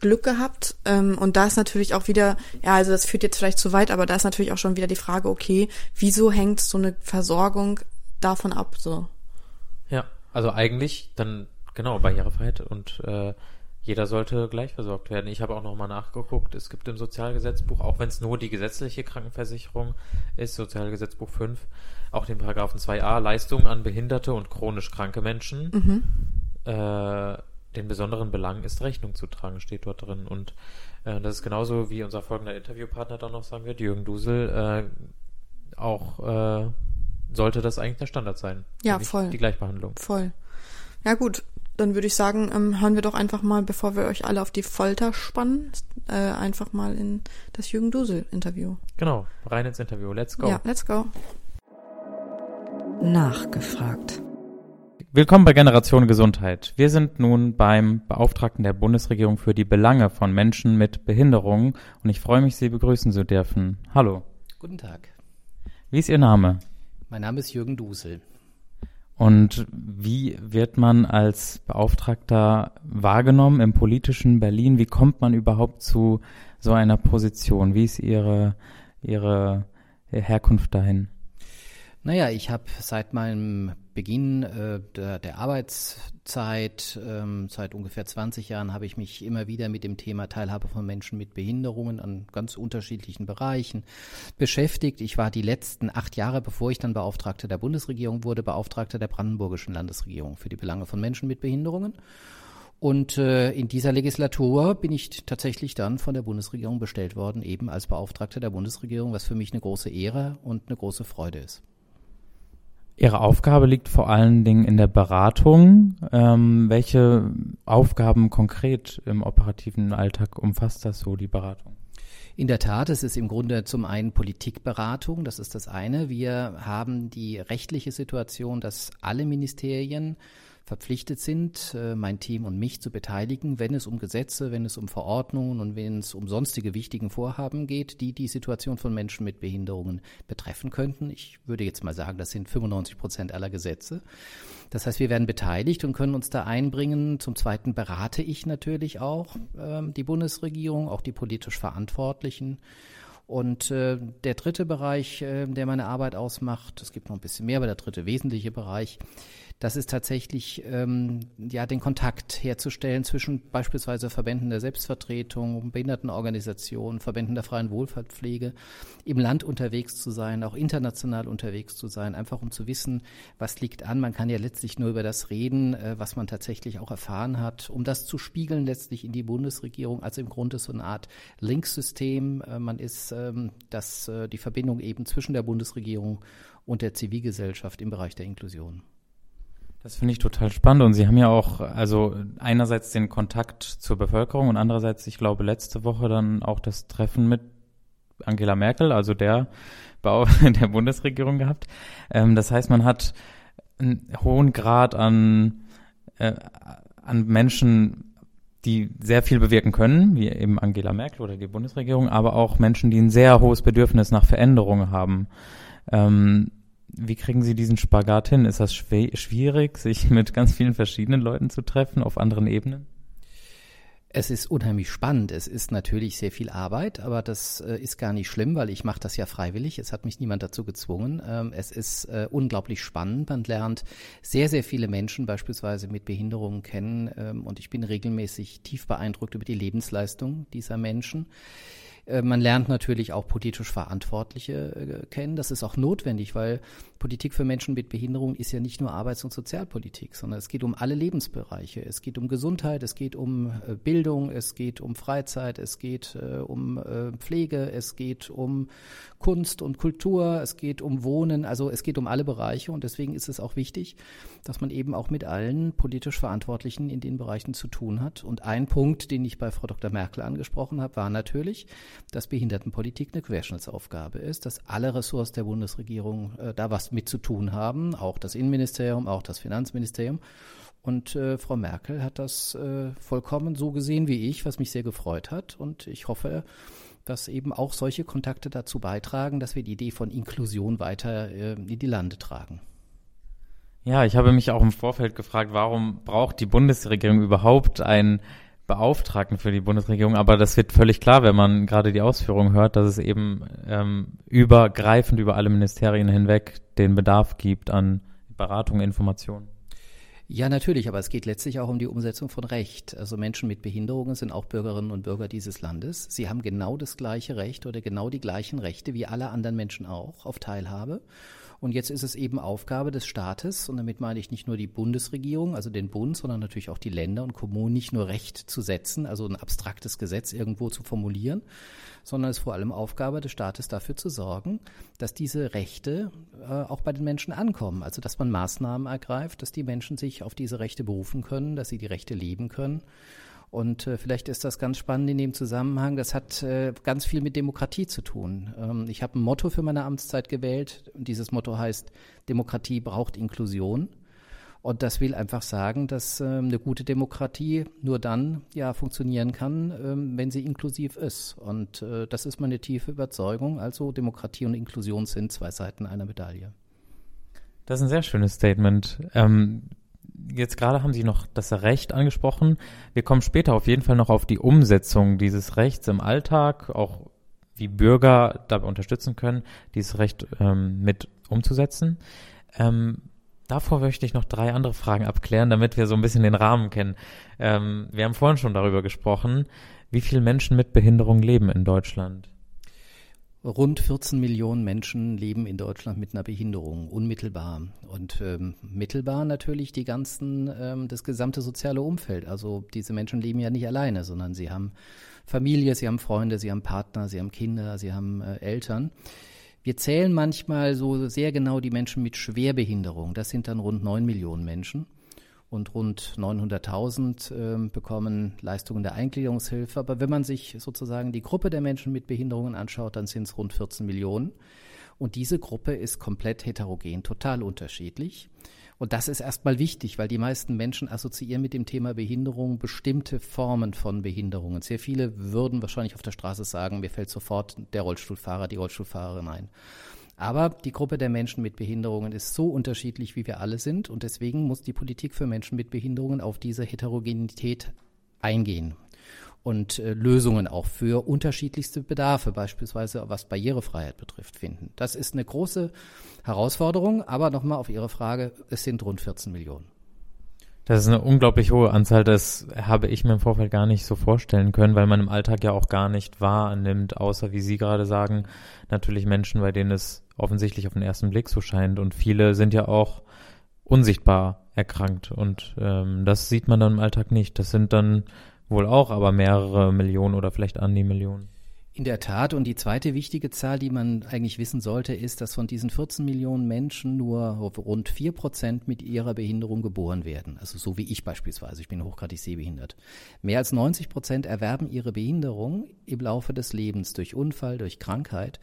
Glück gehabt. Ähm, und da ist natürlich auch wieder, ja, also das führt jetzt vielleicht zu weit, aber da ist natürlich auch schon wieder die Frage, okay, wieso hängt so eine Versorgung davon ab? So. Ja, also eigentlich dann genau Barrierefreiheit und äh, jeder sollte gleich versorgt werden. Ich habe auch nochmal nachgeguckt, es gibt im Sozialgesetzbuch, auch wenn es nur die gesetzliche Krankenversicherung ist, Sozialgesetzbuch 5, auch den Paragraphen 2a, Leistungen an behinderte und chronisch kranke Menschen, Mhm. äh, den besonderen Belang ist Rechnung zu tragen, steht dort drin. Und äh, das ist genauso wie unser folgender Interviewpartner dann noch sagen wird, Jürgen Dusel, äh, auch äh, sollte das eigentlich der Standard sein. Ja, voll. Die Gleichbehandlung. Voll. Ja gut, dann würde ich sagen, ähm, hören wir doch einfach mal, bevor wir euch alle auf die Folter spannen, äh, einfach mal in das Jürgen Dusel-Interview. Genau, rein ins Interview. Let's go. Ja, let's go. Nachgefragt. Willkommen bei Generation Gesundheit. Wir sind nun beim Beauftragten der Bundesregierung für die Belange von Menschen mit Behinderungen und ich freue mich, Sie begrüßen zu dürfen. Hallo. Guten Tag. Wie ist Ihr Name? Mein Name ist Jürgen Dusel. Und wie wird man als Beauftragter wahrgenommen im politischen Berlin? Wie kommt man überhaupt zu so einer Position? Wie ist Ihre, Ihre Herkunft dahin? Naja, ich habe seit meinem Beginn äh, der, der Arbeitszeit, ähm, seit ungefähr 20 Jahren, habe ich mich immer wieder mit dem Thema Teilhabe von Menschen mit Behinderungen an ganz unterschiedlichen Bereichen beschäftigt. Ich war die letzten acht Jahre, bevor ich dann Beauftragter der Bundesregierung wurde, Beauftragter der brandenburgischen Landesregierung für die Belange von Menschen mit Behinderungen. Und äh, in dieser Legislatur bin ich tatsächlich dann von der Bundesregierung bestellt worden, eben als Beauftragter der Bundesregierung, was für mich eine große Ehre und eine große Freude ist. Ihre Aufgabe liegt vor allen Dingen in der Beratung. Ähm, welche Aufgaben konkret im operativen Alltag umfasst das so, die Beratung? In der Tat, es ist im Grunde zum einen Politikberatung, das ist das eine. Wir haben die rechtliche Situation, dass alle Ministerien verpflichtet sind, äh, mein Team und mich zu beteiligen, wenn es um Gesetze, wenn es um Verordnungen und wenn es um sonstige wichtigen Vorhaben geht, die die Situation von Menschen mit Behinderungen betreffen könnten. Ich würde jetzt mal sagen, das sind 95 Prozent aller Gesetze. Das heißt, wir werden beteiligt und können uns da einbringen. Zum Zweiten berate ich natürlich auch äh, die Bundesregierung, auch die politisch Verantwortlichen. Und äh, der dritte Bereich, äh, der meine Arbeit ausmacht, es gibt noch ein bisschen mehr, aber der dritte wesentliche Bereich, das ist tatsächlich ähm, ja den Kontakt herzustellen zwischen beispielsweise Verbänden der Selbstvertretung, Behindertenorganisationen, Verbänden der freien Wohlfahrtpflege, im Land unterwegs zu sein, auch international unterwegs zu sein, einfach um zu wissen, was liegt an. Man kann ja letztlich nur über das reden, äh, was man tatsächlich auch erfahren hat, um das zu spiegeln letztlich in die Bundesregierung. Also im Grunde so eine Art Linksystem. Äh, man ist ähm, das, äh, die Verbindung eben zwischen der Bundesregierung und der Zivilgesellschaft im Bereich der Inklusion. Das finde ich total spannend und Sie haben ja auch, also einerseits den Kontakt zur Bevölkerung und andererseits, ich glaube, letzte Woche dann auch das Treffen mit Angela Merkel, also der Bau der Bundesregierung gehabt. Ähm, das heißt, man hat einen hohen Grad an, äh, an Menschen, die sehr viel bewirken können, wie eben Angela Merkel oder die Bundesregierung, aber auch Menschen, die ein sehr hohes Bedürfnis nach Veränderung haben. Ähm, wie kriegen Sie diesen Spagat hin? Ist das schwierig, sich mit ganz vielen verschiedenen Leuten zu treffen auf anderen Ebenen? Es ist unheimlich spannend. Es ist natürlich sehr viel Arbeit, aber das äh, ist gar nicht schlimm, weil ich mache das ja freiwillig. Es hat mich niemand dazu gezwungen. Ähm, es ist äh, unglaublich spannend. Man lernt sehr, sehr viele Menschen beispielsweise mit Behinderungen kennen ähm, und ich bin regelmäßig tief beeindruckt über die Lebensleistung dieser Menschen. Äh, man lernt natürlich auch politisch Verantwortliche äh, kennen. Das ist auch notwendig, weil Politik für Menschen mit Behinderung ist ja nicht nur Arbeits- und Sozialpolitik, sondern es geht um alle Lebensbereiche. Es geht um Gesundheit, es geht um äh, Bildung, es geht um Freizeit, es geht um Pflege, es geht um Kunst und Kultur, es geht um Wohnen, also es geht um alle Bereiche und deswegen ist es auch wichtig, dass man eben auch mit allen politisch Verantwortlichen in den Bereichen zu tun hat. Und ein Punkt, den ich bei Frau Dr. Merkel angesprochen habe, war natürlich, dass Behindertenpolitik eine Querschnittsaufgabe ist, dass alle Ressorts der Bundesregierung äh, da was mit zu tun haben, auch das Innenministerium, auch das Finanzministerium. Und äh, Frau Merkel hat das äh, vollkommen so gesehen wie ich, was mich sehr gefreut hat. Und ich hoffe, dass eben auch solche Kontakte dazu beitragen, dass wir die Idee von Inklusion weiter äh, in die Lande tragen. Ja, ich habe mich auch im Vorfeld gefragt, warum braucht die Bundesregierung überhaupt ein Beauftragten für die Bundesregierung, aber das wird völlig klar, wenn man gerade die Ausführungen hört, dass es eben ähm, übergreifend über alle Ministerien hinweg den Bedarf gibt an Beratung, Informationen. Ja, natürlich, aber es geht letztlich auch um die Umsetzung von Recht. Also Menschen mit Behinderungen sind auch Bürgerinnen und Bürger dieses Landes. Sie haben genau das gleiche Recht oder genau die gleichen Rechte wie alle anderen Menschen auch auf Teilhabe. Und jetzt ist es eben Aufgabe des Staates, und damit meine ich nicht nur die Bundesregierung, also den Bund, sondern natürlich auch die Länder und Kommunen, nicht nur Recht zu setzen, also ein abstraktes Gesetz irgendwo zu formulieren, sondern es ist vor allem Aufgabe des Staates dafür zu sorgen, dass diese Rechte äh, auch bei den Menschen ankommen. Also dass man Maßnahmen ergreift, dass die Menschen sich auf diese Rechte berufen können, dass sie die Rechte leben können und äh, vielleicht ist das ganz spannend in dem Zusammenhang. Das hat äh, ganz viel mit Demokratie zu tun. Ähm, ich habe ein Motto für meine Amtszeit gewählt. Dieses Motto heißt, Demokratie braucht Inklusion. Und das will einfach sagen, dass äh, eine gute Demokratie nur dann ja funktionieren kann, äh, wenn sie inklusiv ist. Und äh, das ist meine tiefe Überzeugung. Also Demokratie und Inklusion sind zwei Seiten einer Medaille. Das ist ein sehr schönes Statement. Ähm, jetzt gerade haben Sie noch das Recht angesprochen. Wir kommen später auf jeden Fall noch auf die Umsetzung dieses Rechts im Alltag, auch wie Bürger dabei unterstützen können, dieses Recht ähm, mit umzusetzen. Ähm, davor möchte ich noch drei andere Fragen abklären, damit wir so ein bisschen den Rahmen kennen. Ähm, wir haben vorhin schon darüber gesprochen, wie viele Menschen mit Behinderung leben in Deutschland. Rund 14 Millionen Menschen leben in Deutschland mit einer Behinderung, unmittelbar. Und ähm, mittelbar natürlich die ganzen, ähm, das gesamte soziale Umfeld. Also diese Menschen leben ja nicht alleine, sondern sie haben Familie, sie haben Freunde, sie haben Partner, sie haben Kinder, sie haben äh, Eltern. Wir zählen manchmal so sehr genau die Menschen mit Schwerbehinderung. Das sind dann rund neun Millionen Menschen und rund 900.000 äh, bekommen Leistungen der Eingliederungshilfe. Aber wenn man sich sozusagen die Gruppe der Menschen mit Behinderungen anschaut, dann sind es rund 14 Millionen. Und diese Gruppe ist komplett heterogen, total unterschiedlich. Und das ist erstmal wichtig, weil die meisten Menschen assoziieren mit dem Thema Behinderung bestimmte Formen von Behinderungen. Sehr viele würden wahrscheinlich auf der Straße sagen, mir fällt sofort der Rollstuhlfahrer, die Rollstuhlfahrerin ein. Aber die Gruppe der Menschen mit Behinderungen ist so unterschiedlich, wie wir alle sind. Und deswegen muss die Politik für Menschen mit Behinderungen auf diese Heterogenität eingehen und äh, Lösungen auch für unterschiedlichste Bedarfe, beispielsweise was Barrierefreiheit betrifft, finden. Das ist eine große Herausforderung, aber nochmal auf Ihre Frage, es sind rund 14 Millionen. Das ist eine unglaublich hohe Anzahl, das habe ich mir im Vorfeld gar nicht so vorstellen können, weil man im Alltag ja auch gar nicht wahrnimmt, außer wie Sie gerade sagen, natürlich Menschen, bei denen es offensichtlich auf den ersten Blick so scheint. Und viele sind ja auch unsichtbar erkrankt und ähm, das sieht man dann im Alltag nicht. Das sind dann wohl auch aber mehrere Millionen oder vielleicht an die Millionen. In der Tat. Und die zweite wichtige Zahl, die man eigentlich wissen sollte, ist, dass von diesen 14 Millionen Menschen nur rund 4 Prozent mit ihrer Behinderung geboren werden. Also so wie ich beispielsweise. Ich bin hochgradig sehbehindert. Mehr als 90 Prozent erwerben ihre Behinderung im Laufe des Lebens durch Unfall, durch Krankheit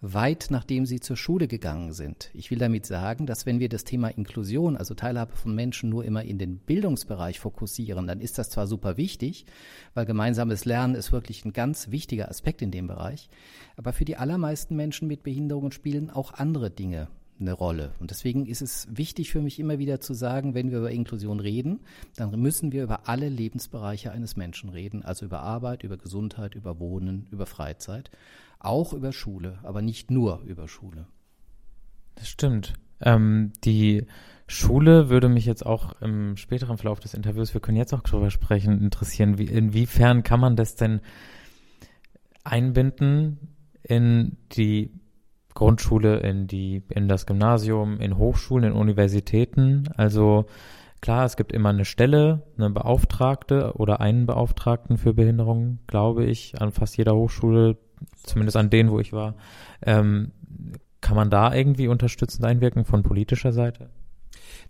weit nachdem sie zur Schule gegangen sind. Ich will damit sagen, dass wenn wir das Thema Inklusion, also Teilhabe von Menschen, nur immer in den Bildungsbereich fokussieren, dann ist das zwar super wichtig, weil gemeinsames Lernen ist wirklich ein ganz wichtiger Aspekt in dem Bereich, aber für die allermeisten Menschen mit Behinderungen spielen auch andere Dinge eine Rolle. Und deswegen ist es wichtig für mich immer wieder zu sagen, wenn wir über Inklusion reden, dann müssen wir über alle Lebensbereiche eines Menschen reden, also über Arbeit, über Gesundheit, über Wohnen, über Freizeit auch über Schule, aber nicht nur über Schule. Das stimmt. Ähm, die Schule würde mich jetzt auch im späteren Verlauf des Interviews, wir können jetzt auch drüber sprechen, interessieren. Wie, inwiefern kann man das denn einbinden in die Grundschule, in die, in das Gymnasium, in Hochschulen, in Universitäten? Also klar, es gibt immer eine Stelle, eine Beauftragte oder einen Beauftragten für Behinderungen, glaube ich, an fast jeder Hochschule zumindest an denen, wo ich war. Ähm, kann man da irgendwie unterstützend einwirken von politischer Seite?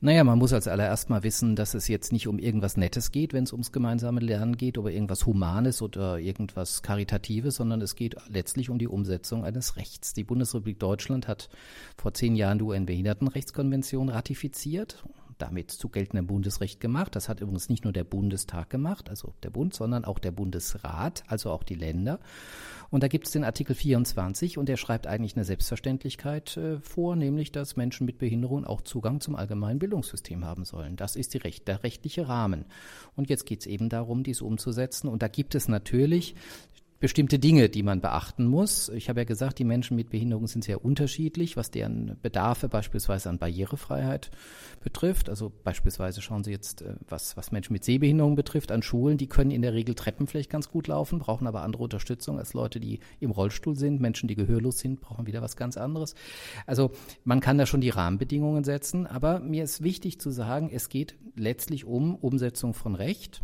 Naja, man muss als allererst mal wissen, dass es jetzt nicht um irgendwas Nettes geht, wenn es ums gemeinsame Lernen geht, oder irgendwas Humanes oder irgendwas Karitatives, sondern es geht letztlich um die Umsetzung eines Rechts. Die Bundesrepublik Deutschland hat vor zehn Jahren die UN-Behindertenrechtskonvention ratifiziert damit zu geltendem Bundesrecht gemacht. Das hat übrigens nicht nur der Bundestag gemacht, also der Bund, sondern auch der Bundesrat, also auch die Länder. Und da gibt es den Artikel 24 und der schreibt eigentlich eine Selbstverständlichkeit äh, vor, nämlich dass Menschen mit Behinderungen auch Zugang zum allgemeinen Bildungssystem haben sollen. Das ist Recht, der rechtliche Rahmen. Und jetzt geht es eben darum, dies umzusetzen. Und da gibt es natürlich bestimmte Dinge, die man beachten muss. Ich habe ja gesagt, die Menschen mit Behinderung sind sehr unterschiedlich, was deren Bedarfe beispielsweise an Barrierefreiheit betrifft. Also beispielsweise schauen Sie jetzt, äh, was, was Menschen mit Sehbehinderung betrifft, an Schulen, die können in der Regel Treppen vielleicht ganz gut laufen, brauchen aber andere Unterstützung als Leute, die im Rollstuhl sind. Menschen, die gehörlos sind, brauchen wieder was ganz anderes. Also man kann da schon die Rahmenbedingungen setzen, aber mir ist wichtig zu sagen, es geht letztlich um Umsetzung von Recht.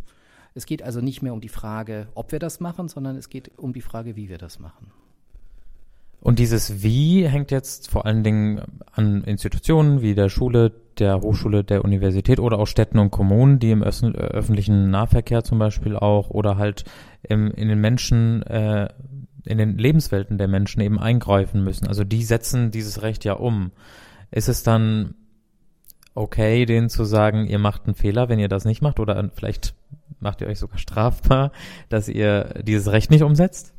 Es geht also nicht mehr um die Frage, ob wir das machen, sondern es geht um die Frage, wie wir das machen. Und dieses Wie hängt jetzt vor allen Dingen an Institutionen wie der Schule, der Hochschule, der Universität oder auch Städten und Kommunen, die im öffentlichen Nahverkehr zum Beispiel auch oder halt im, in den Menschen, äh, in den Lebenswelten der Menschen eben eingreifen müssen. Also die setzen dieses Recht ja um. Ist es dann okay, denen zu sagen, ihr macht einen Fehler, wenn ihr das nicht macht oder vielleicht macht ihr euch sogar strafbar, dass ihr dieses Recht nicht umsetzt?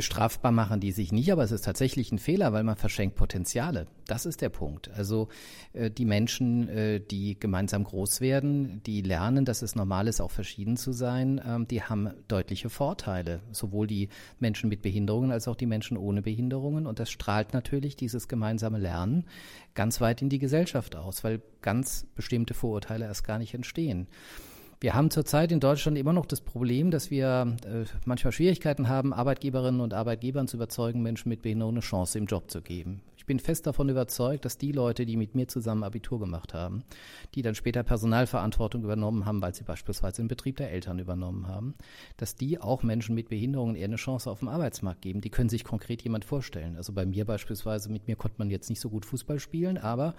Strafbar machen die sich nicht, aber es ist tatsächlich ein Fehler, weil man verschenkt Potenziale. Das ist der Punkt. Also äh, die Menschen, äh, die gemeinsam groß werden, die lernen, dass es normal ist, auch verschieden zu sein, ähm, die haben deutliche Vorteile. Sowohl die Menschen mit Behinderungen als auch die Menschen ohne Behinderungen. Und das strahlt natürlich dieses gemeinsame Lernen ganz weit in die Gesellschaft aus, weil ganz bestimmte Vorurteile erst gar nicht entstehen. Wir haben zurzeit in Deutschland immer noch das Problem, dass wir äh, manchmal Schwierigkeiten haben, Arbeitgeberinnen und Arbeitgebern zu überzeugen, Menschen mit Behinderung eine Chance im Job zu geben. Ich bin fest davon überzeugt, dass die Leute, die mit mir zusammen Abitur gemacht haben, die dann später Personalverantwortung übernommen haben, weil sie beispielsweise den Betrieb der Eltern übernommen haben, dass die auch Menschen mit Behinderungen eher eine Chance auf dem Arbeitsmarkt geben. Die können sich konkret jemand vorstellen. Also bei mir beispielsweise, mit mir konnte man jetzt nicht so gut Fußball spielen, aber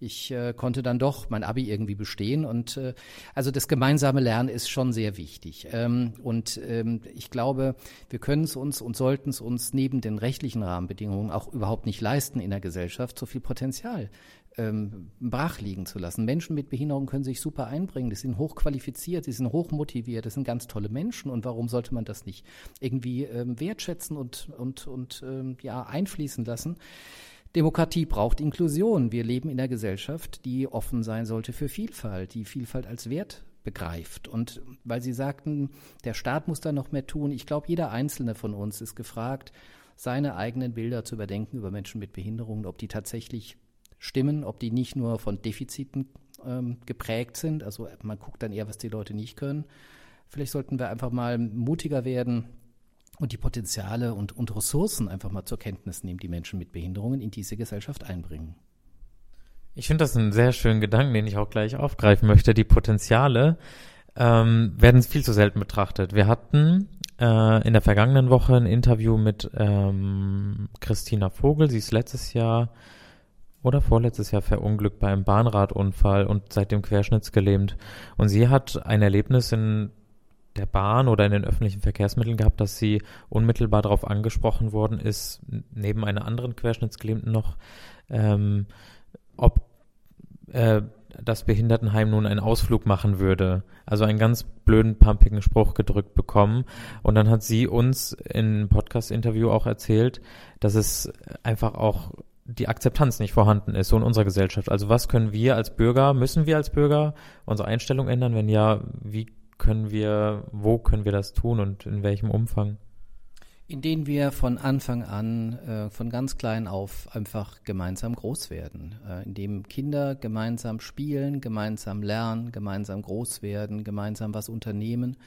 ich äh, konnte dann doch mein Abi irgendwie bestehen und äh, also das gemeinsame Lernen ist schon sehr wichtig. Ähm, und ähm, ich glaube, wir können es uns und sollten es uns neben den rechtlichen Rahmenbedingungen auch überhaupt nicht leisten in der Gesellschaft, so viel Potenzial ähm, brach liegen zu lassen. Menschen mit Behinderung können sich super einbringen, die sind hochqualifiziert, die sind hochmotiviert, das sind ganz tolle Menschen und warum sollte man das nicht irgendwie ähm, wertschätzen und, und, und ähm, ja, einfließen lassen? Demokratie braucht Inklusion. Wir leben in einer Gesellschaft, die offen sein sollte für Vielfalt, die Vielfalt als Wert begreift. Und weil Sie sagten, der Staat muss da noch mehr tun, ich glaube, jeder Einzelne von uns ist gefragt, seine eigenen Bilder zu überdenken über Menschen mit Behinderungen, ob die tatsächlich stimmen, ob die nicht nur von Defiziten ähm, geprägt sind. Also man guckt dann eher, was die Leute nicht können. Vielleicht sollten wir einfach mal mutiger werden, und die Potenziale und, und Ressourcen einfach mal zur Kenntnis nehmen, die Menschen mit Behinderungen in diese Gesellschaft einbringen. Ich finde das einen sehr schönen Gedanken, den ich auch gleich aufgreifen möchte. Die Potenziale ähm, werden viel zu selten betrachtet. Wir hatten äh, in der vergangenen Woche ein Interview mit ähm, Christina Vogel. Sie ist letztes Jahr oder vorletztes Jahr verunglückt bei einem Bahnradunfall und seitdem querschnittsgelähmt. Und sie hat ein Erlebnis in der Bahn oder in den öffentlichen Verkehrsmitteln gehabt, dass sie unmittelbar darauf angesprochen worden ist, neben einer anderen Querschnittsgelähmten noch, ähm, ob äh, das Behindertenheim nun einen Ausflug machen würde. Also einen ganz blöden, pumpigen Spruch gedrückt bekommen. Und dann hat sie uns in Podcast-Interview auch erzählt, dass es einfach auch die Akzeptanz nicht vorhanden ist, so in unserer Gesellschaft. Also was können wir als Bürger, müssen wir als Bürger unsere Einstellung ändern? Wenn ja, wie können wir, wo können wir das tun und in welchem Umfang? Indem wir von Anfang an, äh, von ganz klein auf einfach gemeinsam groß werden. Äh, indem Kinder gemeinsam spielen, gemeinsam lernen, gemeinsam groß werden, gemeinsam was unternehmen.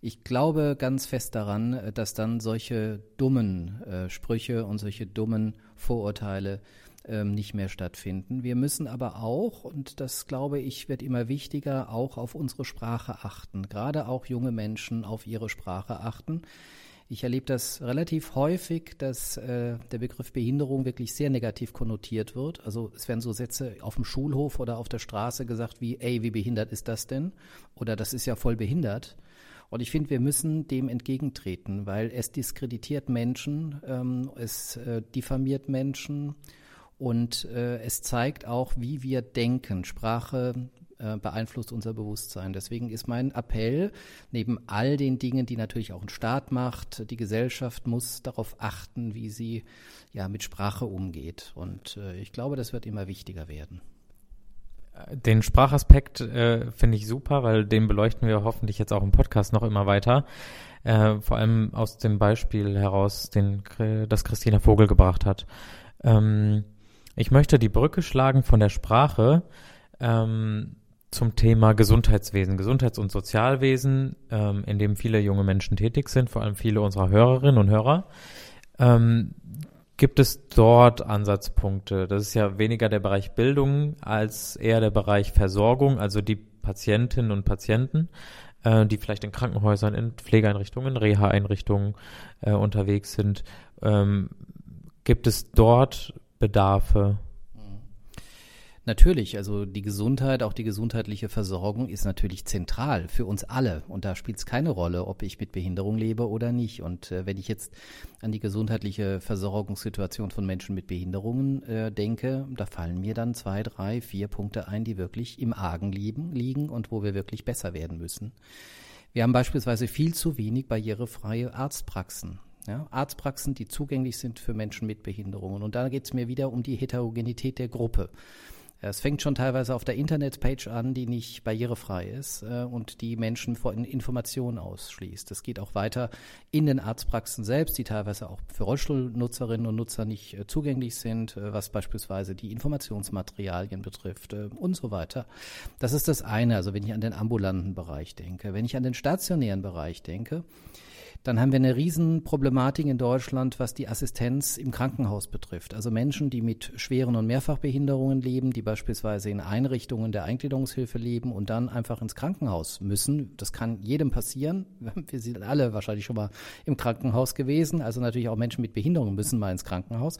Ich glaube ganz fest daran, äh, dass dann solche dummen äh, Sprüche und solche dummen Vorurteile ähm, nicht mehr stattfinden. Wir müssen aber auch, und das glaube ich wird immer wichtiger, auch auf unsere Sprache achten. Gerade auch junge Menschen auf ihre Sprache achten. Ich erlebe das relativ häufig, dass äh, der Begriff Behinderung wirklich sehr negativ konnotiert wird. Also es werden so Sätze auf dem Schulhof oder auf der Straße gesagt wie, ey, wie behindert ist das denn? Oder das ist ja voll behindert. Und ich finde, wir müssen dem entgegentreten, weil es diskreditiert Menschen, ähm, es äh, diffamiert Menschen und äh, es zeigt auch, wie wir denken. Sprache äh, beeinflusst unser Bewusstsein. Deswegen ist mein Appell, neben all den Dingen, die natürlich auch ein Staat macht, die Gesellschaft muss darauf achten, wie sie ja mit Sprache umgeht. Und äh, ich glaube, das wird immer wichtiger werden. Den Sprachaspekt äh, finde ich super, weil den beleuchten wir hoffentlich jetzt auch im Podcast noch immer weiter. Äh, vor allem aus dem Beispiel heraus, den, das Christina Vogel gebracht hat. Ähm, ich möchte die Brücke schlagen von der Sprache ähm, zum Thema Gesundheitswesen, Gesundheits- und Sozialwesen, ähm, in dem viele junge Menschen tätig sind, vor allem viele unserer Hörerinnen und Hörer. Ähm, gibt es dort Ansatzpunkte? Das ist ja weniger der Bereich Bildung als eher der Bereich Versorgung, also die Patientinnen und Patienten, äh, die vielleicht in Krankenhäusern, in Pflegeeinrichtungen, Reha-Einrichtungen äh, unterwegs sind. Ähm, gibt es dort Bedarfe? Natürlich, also die Gesundheit, auch die gesundheitliche Versorgung ist natürlich zentral für uns alle. Und da spielt es keine Rolle, ob ich mit Behinderung lebe oder nicht. Und äh, wenn ich jetzt an die gesundheitliche Versorgungssituation von Menschen mit Behinderungen äh, denke, da fallen mir dann zwei, drei, vier Punkte ein, die wirklich im Argen liegen, liegen und wo wir wirklich besser werden müssen. Wir haben beispielsweise viel zu wenig barrierefreie Arztpraxen. Ja, Arztpraxen, die zugänglich sind für Menschen mit Behinderungen. Und da geht es mir wieder um die Heterogenität der Gruppe. Es fängt schon teilweise auf der Internetpage an, die nicht barrierefrei ist äh, und die Menschen vor Informationen ausschließt. Es geht auch weiter in den Arztpraxen selbst, die teilweise auch für Rollstuhlnutzerinnen und Nutzer nicht äh, zugänglich sind, äh, was beispielsweise die Informationsmaterialien betrifft und so weiter. Das ist das eine, also wenn ich an den ambulanten Bereich denke. Wenn ich an den stationären Bereich denke, Dann haben wir eine Riesenproblematik in Deutschland, was die Assistenz im Krankenhaus betrifft. Also Menschen, die mit schweren und Mehrfachbehinderungen leben, die beispielsweise in Einrichtungen der Eingliederungshilfe leben und dann einfach ins Krankenhaus müssen. Das kann jedem passieren. Wir sind alle wahrscheinlich schon mal im Krankenhaus gewesen. Also natürlich auch Menschen mit Behinderungen müssen mal ins Krankenhaus.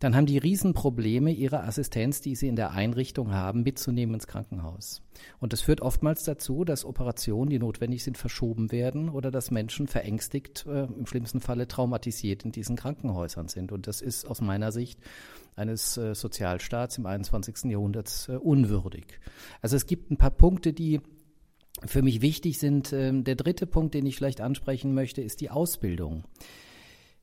Dann haben die Riesenprobleme, ihre Assistenz, die sie in der Einrichtung haben, mitzunehmen ins Krankenhaus. Und das führt oftmals dazu, dass Operationen, die notwendig sind, verschoben werden oder dass Menschen verängstigt, äh, im schlimmsten Falle traumatisiert in diesen Krankenhäusern sind. Und das ist aus meiner Sicht eines äh, Sozialstaats im 21. Jahrhundert äh, unwürdig. Also es gibt ein paar Punkte, die für mich wichtig sind. Ähm, der dritte Punkt, den ich vielleicht ansprechen möchte, ist die Ausbildung.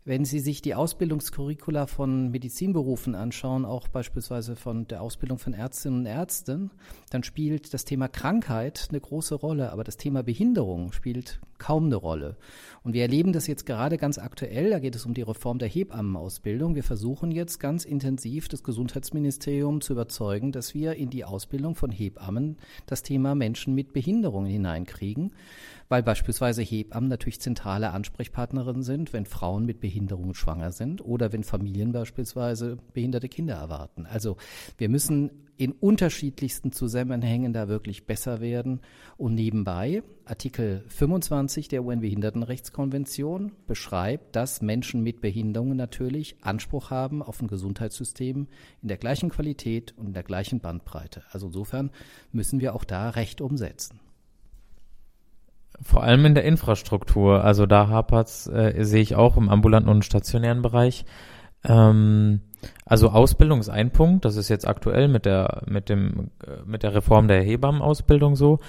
Wenn Sie sich die Ausbildungskurricula von Medizinberufen anschauen, auch beispielsweise von der Ausbildung von Ärztinnen und Ärzten, dann spielt das Thema Krankheit eine große Rolle, aber das Thema Behinderung spielt kaum eine Rolle. Und wir erleben das jetzt gerade ganz aktuell, da geht es um die Reform der Hebammenausbildung. Wir versuchen jetzt ganz intensiv das Gesundheitsministerium zu überzeugen, dass wir in die Ausbildung von Hebammen das Thema Menschen mit Behinderungen hineinkriegen weil beispielsweise Hebammen natürlich zentrale Ansprechpartnerinnen sind, wenn Frauen mit Behinderungen schwanger sind oder wenn Familien beispielsweise behinderte Kinder erwarten. Also wir müssen in unterschiedlichsten Zusammenhängen da wirklich besser werden. Und nebenbei, Artikel 25 der UN-Behindertenrechtskonvention beschreibt, dass Menschen mit Behinderungen natürlich Anspruch haben auf ein Gesundheitssystem in der gleichen Qualität und in der gleichen Bandbreite. Also insofern müssen wir auch da Recht umsetzen. Vor allem in der Infrastruktur. Also da hapert's, äh, sehe ich auch im ambulanten und stationären Bereich. Ähm, also Ausbildung ist ein Punkt. Das ist jetzt aktuell mit der mit dem äh, mit der Reform der Hebammenausbildung so.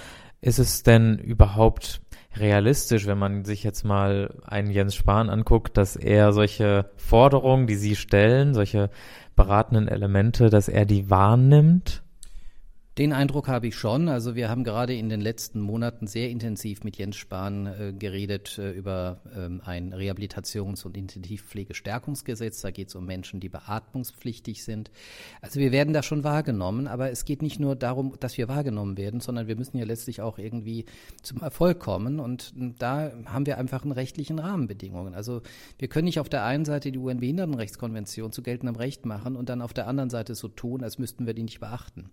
Ist es denn überhaupt realistisch, wenn man sich jetzt mal einen Jens Spahn anguckt, dass er solche Forderungen, die Sie stellen, solche beratenden Elemente, dass er die wahrnimmt? Den Eindruck habe ich schon. Also wir haben gerade in den letzten Monaten sehr intensiv mit Jens Spahn äh, geredet äh, über ähm, ein Rehabilitations- und Intensivpflegestärkungsgesetz. Da geht es um Menschen, die beatmungspflichtig sind. Also wir werden da schon wahrgenommen, aber es geht nicht nur darum, dass wir wahrgenommen werden, sondern wir müssen ja letztlich auch irgendwie zum Erfolg kommen. Und da haben wir einfach einen rechtlichen Rahmenbedingungen. Also wir können nicht auf der einen Seite die UN-Behindertenrechtskonvention zu geltendem Recht machen und dann auf der anderen Seite so tun, als müssten wir die nicht beachten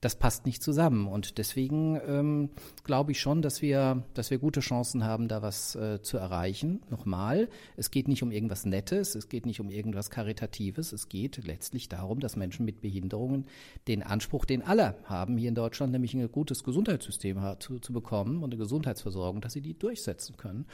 das passt nicht zusammen. Und deswegen ähm, glaube ich schon, dass wir, dass wir gute Chancen haben, da was äh, zu erreichen. Nochmal, es geht nicht um irgendwas Nettes, es geht nicht um irgendwas Karitatives, es geht letztlich darum, dass Menschen mit Behinderungen den Anspruch, den alle haben hier in Deutschland, nämlich ein gutes Gesundheitssystem zu, zu bekommen und eine Gesundheitsversorgung, dass sie die durchsetzen können.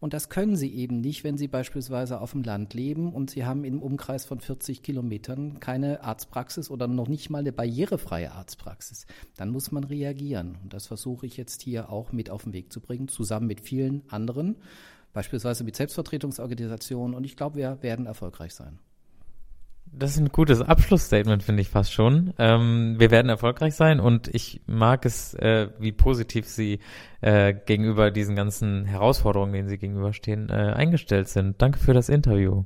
Und das können sie eben nicht, wenn sie beispielsweise auf dem Land leben und sie haben im Umkreis von 40 Kilometern keine Arztpraxis oder noch nicht mal eine barrierefreie Arztpraxis. Dann muss man reagieren. Und das versuche ich jetzt hier auch mit auf den Weg zu bringen, zusammen mit vielen anderen, beispielsweise mit Selbstvertretungsorganisationen. Und ich glaube, wir werden erfolgreich sein. Das ist ein gutes Abschlussstatement, finde ich fast schon. Ähm, wir werden erfolgreich sein und ich mag es, äh, wie positiv Sie äh, gegenüber diesen ganzen Herausforderungen, denen Sie gegenüberstehen, äh, eingestellt sind. Danke für das Interview.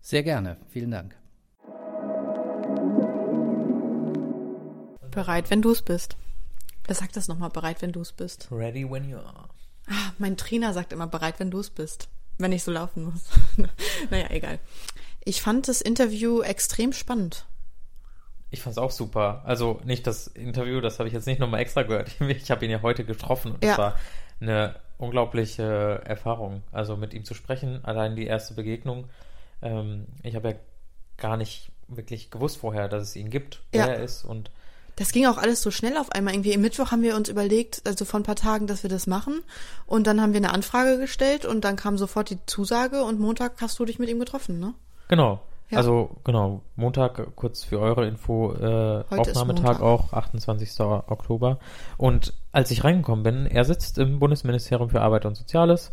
Sehr gerne. Vielen Dank. Bereit, wenn du es bist. Wer sagt das nochmal? Bereit, wenn du es bist. Ready when you are. Ah, mein Trainer sagt immer bereit, wenn du es bist. Wenn ich so laufen muss. naja, egal. Ich fand das Interview extrem spannend. Ich fand es auch super. Also nicht das Interview, das habe ich jetzt nicht nochmal extra gehört. Ich habe ihn ja heute getroffen und es ja. war eine unglaubliche Erfahrung. Also mit ihm zu sprechen, allein die erste Begegnung. Ähm, ich habe ja gar nicht wirklich gewusst vorher, dass es ihn gibt, wer ja. er ist und das ging auch alles so schnell auf einmal. Irgendwie im Mittwoch haben wir uns überlegt, also vor ein paar Tagen, dass wir das machen. Und dann haben wir eine Anfrage gestellt und dann kam sofort die Zusage und Montag hast du dich mit ihm getroffen, ne? Genau. Ja. Also genau, Montag, kurz für eure Info, äh, Aufnahmetag auch, 28. Oktober. Und als ich reingekommen bin, er sitzt im Bundesministerium für Arbeit und Soziales,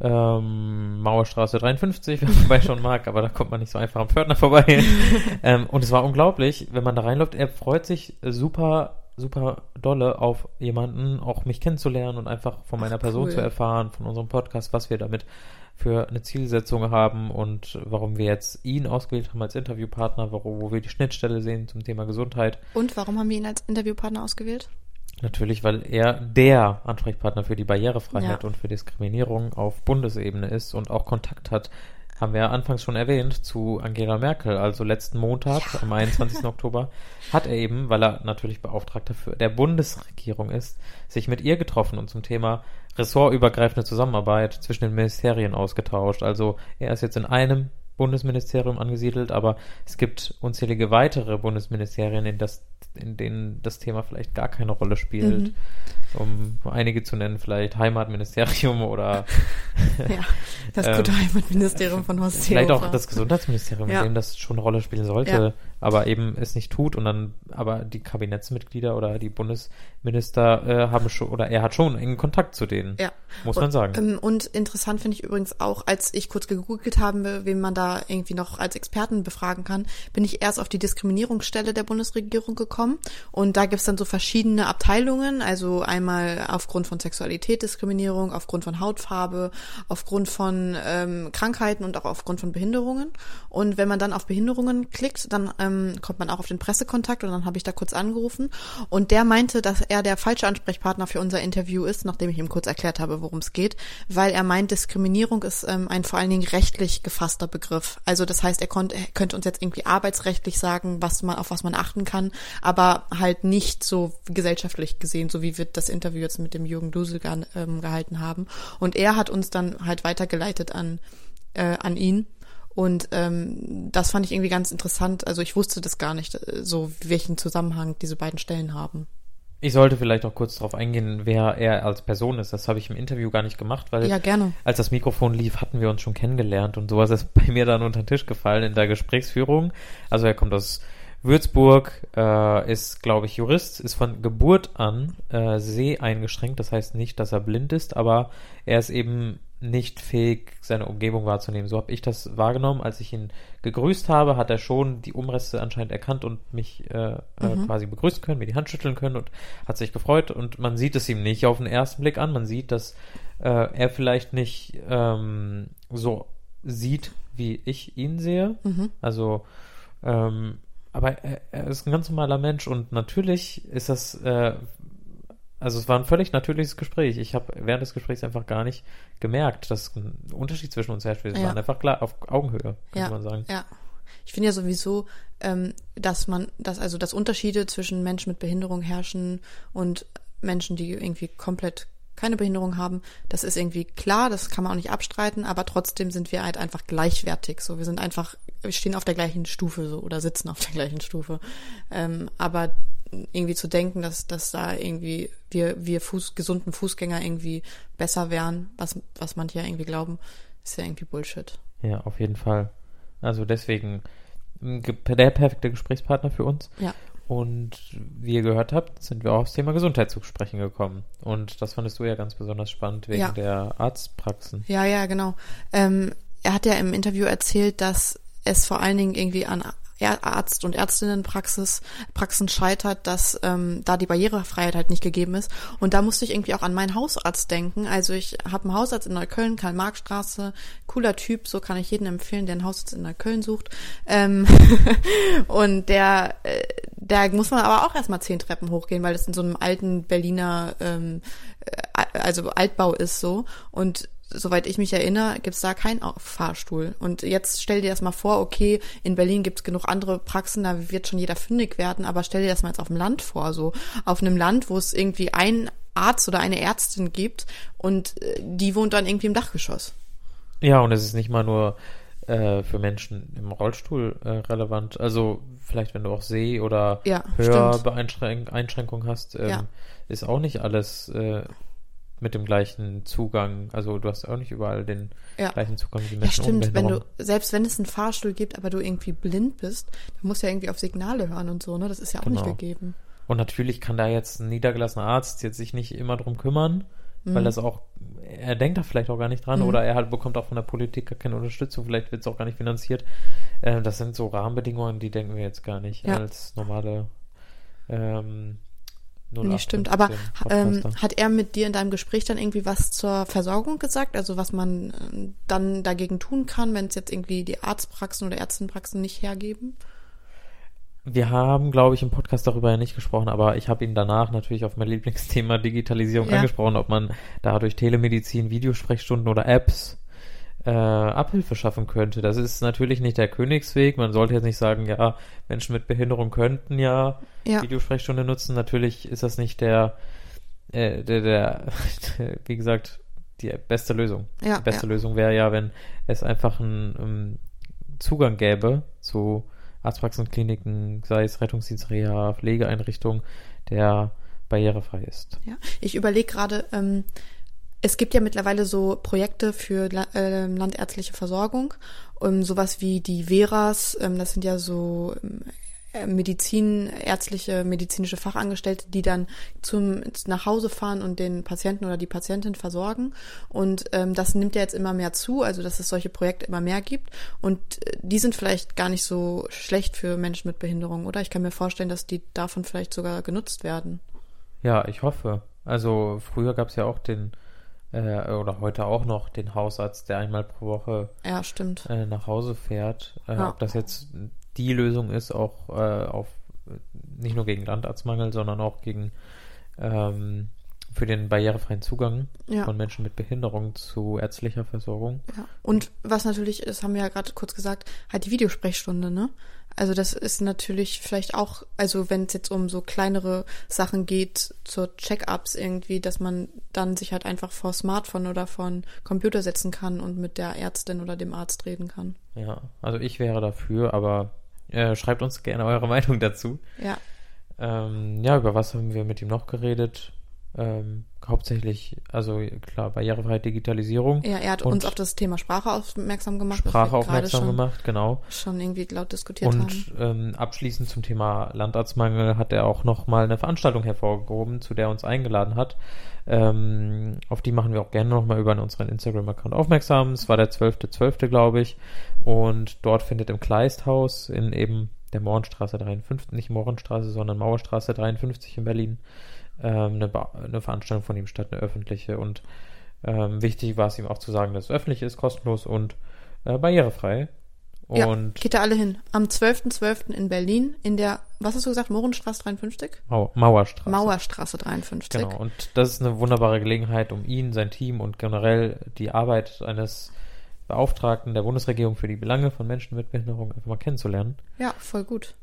ähm, Mauerstraße 53, wenn man vorbei schon mag, aber da kommt man nicht so einfach am Pförtner vorbei. ähm, und es war unglaublich, wenn man da reinläuft, er freut sich super, super dolle auf jemanden, auch mich kennenzulernen und einfach von meiner Ach, Person cool. zu erfahren, von unserem Podcast, was wir damit für eine Zielsetzung haben und warum wir jetzt ihn ausgewählt haben als Interviewpartner, wo, wo wir die Schnittstelle sehen zum Thema Gesundheit. Und warum haben wir ihn als Interviewpartner ausgewählt? Natürlich, weil er der Ansprechpartner für die Barrierefreiheit Ja. und für Diskriminierung auf Bundesebene ist und auch Kontakt hat, haben wir ja anfangs schon erwähnt, zu Angela Merkel. Also letzten Montag, am 21. Oktober, hat er eben, weil er natürlich Beauftragter für der Bundesregierung ist, sich mit ihr getroffen und zum Thema ressortübergreifende Zusammenarbeit zwischen den Ministerien ausgetauscht. Also er ist jetzt in einem Bundesministerium angesiedelt, aber es gibt unzählige weitere Bundesministerien, in, das, in denen das Thema vielleicht gar keine Rolle spielt. Mhm. Um einige zu nennen, vielleicht Heimatministerium oder Ja, das Ähm, gute Heimatministerium von Horst vielleicht auch Seehofer. das Gesundheitsministerium, Ja. in dem das schon eine Rolle spielen sollte, Ja. Aber eben es nicht tut und dann aber die Kabinettsmitglieder oder die Bundesminister äh, haben schon oder er hat schon engen Kontakt zu denen, Ja. muss und, man sagen. Ähm, und interessant finde ich übrigens auch, als ich kurz gegoogelt habe, wen man da irgendwie noch als Experten befragen kann, bin ich erst auf die Diskriminierungsstelle der Bundesregierung gekommen. Und da gibt's dann so verschiedene Abteilungen, also einmal aufgrund von Sexualität Diskriminierung, aufgrund von Hautfarbe, aufgrund von ähm, Krankheiten und auch aufgrund von Behinderungen. Und wenn man dann auf Behinderungen klickt, dann ähm, kommt man auch auf den Pressekontakt und dann habe ich da kurz angerufen. Und der meinte, dass er der falsche Ansprechpartner für unser Interview ist, nachdem ich ihm kurz erklärt habe, worum es geht, weil er meint, Diskriminierung ist ähm, ein vor allen Dingen rechtlich gefasster Begriff. Also das heißt, er, konnt, er könnte uns jetzt irgendwie arbeitsrechtlich sagen, was man auf was man achten kann, aber halt nicht so gesellschaftlich gesehen, so wie wir das Interview jetzt mit dem Jürgen Dusel ähm, gehalten haben. Und er hat uns dann halt weitergeleitet an äh, an ihn. Und ähm, das fand ich irgendwie ganz interessant. Also ich wusste das gar nicht, äh, so welchen Zusammenhang diese beiden Stellen haben. Ich sollte vielleicht auch kurz darauf eingehen, wer er als Person ist. Das habe ich im Interview gar nicht gemacht, weil Ja, gerne. als das Mikrofon lief, hatten wir uns schon kennengelernt und sowas ist bei mir dann unter den Tisch gefallen in der Gesprächsführung. Also er kommt aus Würzburg, äh, ist, glaube ich, Jurist, ist von Geburt an äh, seheingeschränkt. Das heißt nicht, dass er blind ist, aber er ist eben nicht fähig, seine Umgebung wahrzunehmen. So habe ich das wahrgenommen. Als ich ihn gegrüßt habe, hat er schon die Umreste anscheinend erkannt und mich äh, äh, quasi begrüßen können, mir die Hand schütteln können und hat sich gefreut. Und man sieht es ihm nicht auf den ersten Blick an. Man sieht, dass äh, er vielleicht nicht ähm, so sieht, wie ich ihn sehe. Also, ähm, aber er, er ist ein ganz normaler Mensch und natürlich ist das, äh, also es war ein völlig natürliches Gespräch. Ich habe während des Gesprächs einfach gar nicht gemerkt, dass ein Unterschied zwischen uns herrscht. Wir Ja. waren einfach klar auf Augenhöhe, könnte ja, man sagen. Ja. Ich finde ja sowieso, ähm, dass man, dass also dass Unterschiede zwischen Menschen mit Behinderung herrschen und Menschen, die irgendwie komplett keine Behinderung haben, das ist irgendwie klar, das kann man auch nicht abstreiten, aber trotzdem sind wir halt einfach gleichwertig. So, wir sind einfach, wir stehen auf der gleichen Stufe so oder sitzen auf der gleichen Stufe. Ähm, aber irgendwie zu denken, dass, dass da irgendwie wir, wir Fuß, gesunden Fußgänger irgendwie besser wären, was, was manche ja irgendwie glauben, ist ja irgendwie Bullshit. Ja, auf jeden Fall. Also deswegen der perfekte Gesprächspartner für uns. Ja. Und wie ihr gehört habt, sind wir auch aufs Thema Gesundheit zu sprechen gekommen. Und das fandest du ja ganz besonders spannend wegen Ja. der Arztpraxen. Ja, ja, genau. Ähm, er hat ja im Interview erzählt, dass es vor allen Dingen irgendwie an Arzt- und Ärztinnenpraxis Praxen scheitert, dass ähm, da die Barrierefreiheit halt nicht gegeben ist. Und da musste ich irgendwie auch an meinen Hausarzt denken. Also ich habe einen Hausarzt in Neukölln, Karl-Marx-Straße, cooler Typ, so kann ich jedem empfehlen, der einen Hausarzt in Neukölln sucht. Ähm, und der, äh, da muss man aber auch erstmal zehn Treppen hochgehen, weil das in so einem alten Berliner, ähm, äh, also Altbau ist so. Und soweit ich mich erinnere, gibt's da keinen Fahrstuhl. Und jetzt stell dir das mal vor, okay, in Berlin gibt's genug andere Praxen, da wird schon jeder fündig werden, aber stell dir das mal jetzt auf dem Land vor, so auf einem Land, wo es irgendwie einen Arzt oder eine Ärztin gibt und äh, die wohnt dann irgendwie im Dachgeschoss. Ja, und es ist nicht mal nur äh, für Menschen im Rollstuhl äh, relevant. Also vielleicht, wenn du auch Seh- oder Ja, stimmt. Hörbeeinschränkung hast, ähm, Ja. ist auch nicht alles äh, mit dem gleichen Zugang. Also du hast auch nicht überall den Ja. gleichen Zugang wie Ja, Menschen ohne stimmt. Wenn du, selbst wenn es einen Fahrstuhl gibt, aber du irgendwie blind bist, dann musst du ja irgendwie auf Signale hören und so, ne? Das ist ja auch Genau. nicht gegeben. Und natürlich kann da jetzt ein niedergelassener Arzt jetzt sich nicht immer drum kümmern, weil Mhm. das auch, er denkt da vielleicht auch gar nicht dran oder er halt bekommt auch von der Politik gar keine Unterstützung, vielleicht wird es auch gar nicht finanziert. Äh, das sind so Rahmenbedingungen, die denken wir jetzt gar nicht Ja. als normale ähm, Nee, stimmt. Aber 0815 ähm, hat er mit dir in deinem Gespräch dann irgendwie was zur Versorgung gesagt? Also was man ähm, dann dagegen tun kann, wenn es jetzt irgendwie die Arztpraxen oder Ärztenpraxen nicht hergeben? wir haben, glaube ich, im Podcast darüber ja nicht gesprochen, aber ich habe ihn danach natürlich auf mein Lieblingsthema Digitalisierung Ja. angesprochen, ob man dadurch Telemedizin, Videosprechstunden oder Apps äh, Abhilfe schaffen könnte. Das ist natürlich nicht der Königsweg. Man sollte jetzt nicht sagen, ja, Menschen mit Behinderung könnten ja, Ja. Videosprechstunde nutzen. Natürlich ist das nicht der, äh, der, der, wie gesagt, die beste Lösung. Ja, die beste ja. Lösung wäre ja, wenn es einfach einen ähm, Zugang gäbe zu Arztpraxen, Kliniken, sei es Rettungsdienst, Reha, Pflegeeinrichtungen, der barrierefrei ist. Ja, ich überlege gerade, ähm, es gibt ja mittlerweile so Projekte für ähm, landärztliche Versorgung, um, sowas wie die Veras, ähm, das sind ja so ähm, äh, Medizin, ärztliche, medizinische Fachangestellte, die dann zum nach Hause fahren und den Patienten oder die Patientin versorgen. Und ähm, das nimmt ja jetzt immer mehr zu, also dass es solche Projekte immer mehr gibt. Und äh, die sind vielleicht gar nicht so schlecht für Menschen mit Behinderung, oder? Ich kann mir vorstellen, dass die davon vielleicht sogar genutzt werden. Ja, ich hoffe. Also früher gab es ja auch den, äh, oder heute auch noch den Hausarzt, der einmal pro Woche Ja, äh, nach Hause fährt. Äh, Ja. Ob das jetzt die Lösung ist, auch äh, auf nicht nur gegen Landarztmangel, sondern auch gegen ähm, für den barrierefreien Zugang Ja. von Menschen mit Behinderung zu ärztlicher Versorgung. Ja. Und was natürlich ist, haben wir ja gerade kurz gesagt, halt die Videosprechstunde, ne? Also das ist natürlich vielleicht auch, also wenn es jetzt um so kleinere Sachen geht, zur Check-ups irgendwie, dass man dann sich halt einfach vor Smartphone oder vor einen Computer setzen kann und mit der Ärztin oder dem Arzt reden kann. Ja, also ich wäre dafür, aber äh, schreibt uns gerne eure Meinung dazu. Ja, Ähm, ja, über was haben wir mit ihm noch geredet? Ähm, hauptsächlich, also klar, barrierefreie Digitalisierung, ja er hat Und- uns auf das Thema Sprache aufmerksam gemacht. Sprache aufmerksam schon, gemacht, genau. Schon irgendwie laut diskutiert haben. Und ähm, abschließend zum Thema Landarztmangel hat er auch nochmal eine Veranstaltung hervorgehoben, zu der er uns eingeladen hat. Ähm, auf die machen wir auch gerne nochmal über unseren Instagram-Account aufmerksam. Es war der 12.12., glaube ich. Und dort findet im Kleisthaus in eben der Mohrenstraße 53, nicht Mohrenstraße, sondern Mauerstraße 53 in Berlin, eine, Ba- eine Veranstaltung von ihm statt, eine öffentliche. Und ähm, wichtig war es ihm auch zu sagen, dass es öffentlich ist, kostenlos und äh, barrierefrei. ja, Und geht da alle hin. Am 12.12. in Berlin in der, was hast du gesagt, Mohrenstraße 53? Mau Mauerstraße. Mauerstraße 53. Genau, und das ist eine wunderbare Gelegenheit, um ihn, sein Team und generell die Arbeit eines Beauftragten der Bundesregierung für die Belange von Menschen mit Behinderung einfach mal kennenzulernen. Ja, voll gut.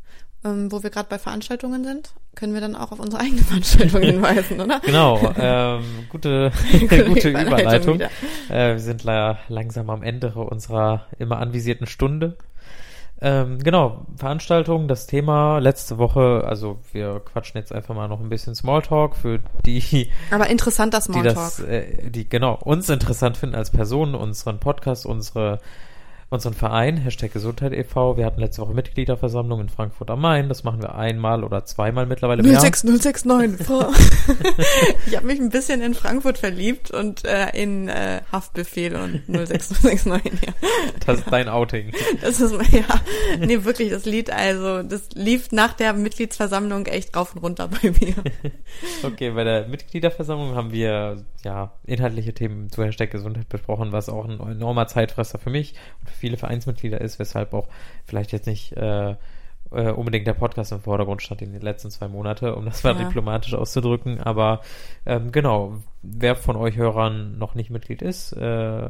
Ähm, wo wir gerade bei Veranstaltungen sind, können wir dann auch auf unsere eigene Veranstaltung hinweisen, oder? Genau, ähm, gute, Gute Überleitung. Äh, wir sind la langsam am Ende unserer immer anvisierten Stunde. Ähm, genau, Veranstaltung, das Thema letzte Woche, also wir quatschen jetzt einfach mal noch ein bisschen Smalltalk für die, Aber interessanter die Smalltalk. das, äh, die genau uns interessant finden als Personen, unseren Podcast, unsere, unseren Verein, Hashtag Gesundheit e.V. Wir hatten letzte Woche Mitgliederversammlung in Frankfurt am Main. Das machen wir einmal oder zweimal mittlerweile im Jahr. 06069. Frau. ich habe mich ein bisschen in Frankfurt verliebt und äh, in äh, Haftbefehl und 06069. Ja. Das ist dein Outing. Das ist ja, nee, wirklich das Lied. Also das lief nach der Mitgliedsversammlung echt rauf und runter bei mir. Okay, bei der Mitgliederversammlung haben wir ja inhaltliche Themen zu Hashtag Gesundheit besprochen, was auch ein enormer Zeitfresser für mich und für viele Vereinsmitglieder ist, weshalb auch vielleicht jetzt nicht äh, äh, unbedingt der Podcast im Vordergrund stand in den letzten zwei Monate, um das mal Ja. diplomatisch auszudrücken. Aber ähm, genau, wer von euch Hörern noch nicht Mitglied ist, äh,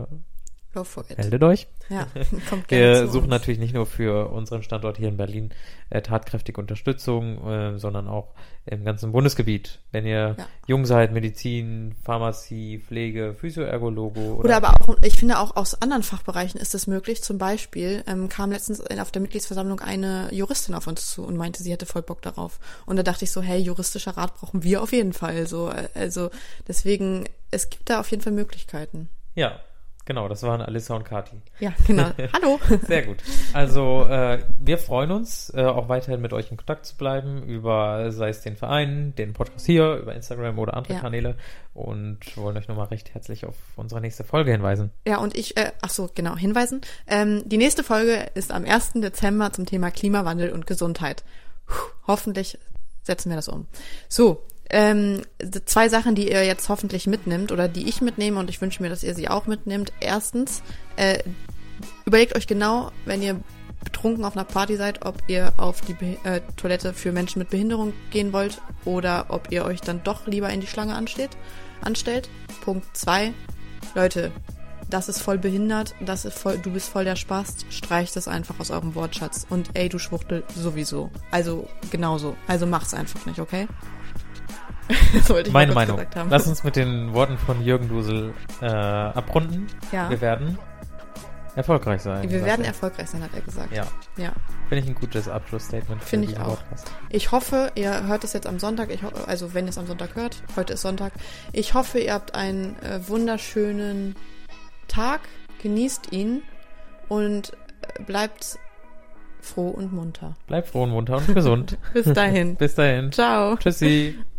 meldet euch. Ja, kommt gerne Wir suchen uns. natürlich nicht nur für unseren Standort hier in Berlin äh, tatkräftige Unterstützung, äh, sondern auch im ganzen Bundesgebiet. Wenn ihr Ja. jung seid, Medizin, Pharmazie, Pflege, Physioergologe oder, Oder aber auch, ich finde auch aus anderen Fachbereichen ist es möglich. Zum Beispiel ähm, kam letztens auf der Mitgliedsversammlung eine Juristin auf uns zu und meinte, sie hätte voll Bock darauf. Und da dachte ich so, hey, juristischer Rat brauchen wir auf jeden Fall. So, äh, also deswegen, es gibt da auf jeden Fall Möglichkeiten. ja, genau, das waren Alissa und Kati. Ja, genau. Hallo. Sehr gut. Also äh, wir freuen uns, äh, auch weiterhin mit euch in Kontakt zu bleiben, über sei es den Verein, den Podcast hier, über Instagram oder andere Ja. Kanäle und wollen euch nochmal recht herzlich auf unsere nächste Folge hinweisen. Ja, und ich, äh, ach so, genau, hinweisen. Ähm, die nächste Folge ist am 1. Dezember zum Thema Klimawandel und Gesundheit. Puh, hoffentlich setzen wir das um. So, ähm, zwei Sachen, die ihr jetzt hoffentlich mitnimmt oder die ich mitnehme und ich wünsche mir, dass ihr sie auch mitnimmt. Erstens, äh, überlegt euch genau, wenn ihr betrunken auf einer Party seid, ob ihr auf die Be äh, Toilette für Menschen mit Behinderung gehen wollt oder ob ihr euch dann doch lieber in die Schlange ansteht, anstellt. Punkt zwei, Leute, das ist voll behindert, das ist voll, du bist voll der Spaß, streicht das einfach aus eurem Wortschatz. Und ey, du Schwuchtel, sowieso. Also genauso. Also mach's einfach nicht, okay? das wollte ich Meine Meinung. Lass uns mit den Worten von Jürgen Dusel äh, abrunden. Ja. Wir werden erfolgreich sein. Wir werden er. erfolgreich sein, hat er gesagt. Ja. Ja. Finde ich ein gutes Abschlussstatement. Finde ich auch. Podcast. Ich hoffe, ihr hört es jetzt am Sonntag. Ich also wenn ihr es am Sonntag hört, heute ist Sonntag. Ich hoffe, ihr habt einen äh, wunderschönen Tag, genießt ihn und äh, bleibt froh und munter. Bleibt froh und munter und gesund. Bis dahin. Bis dahin. Ciao. Tschüssi.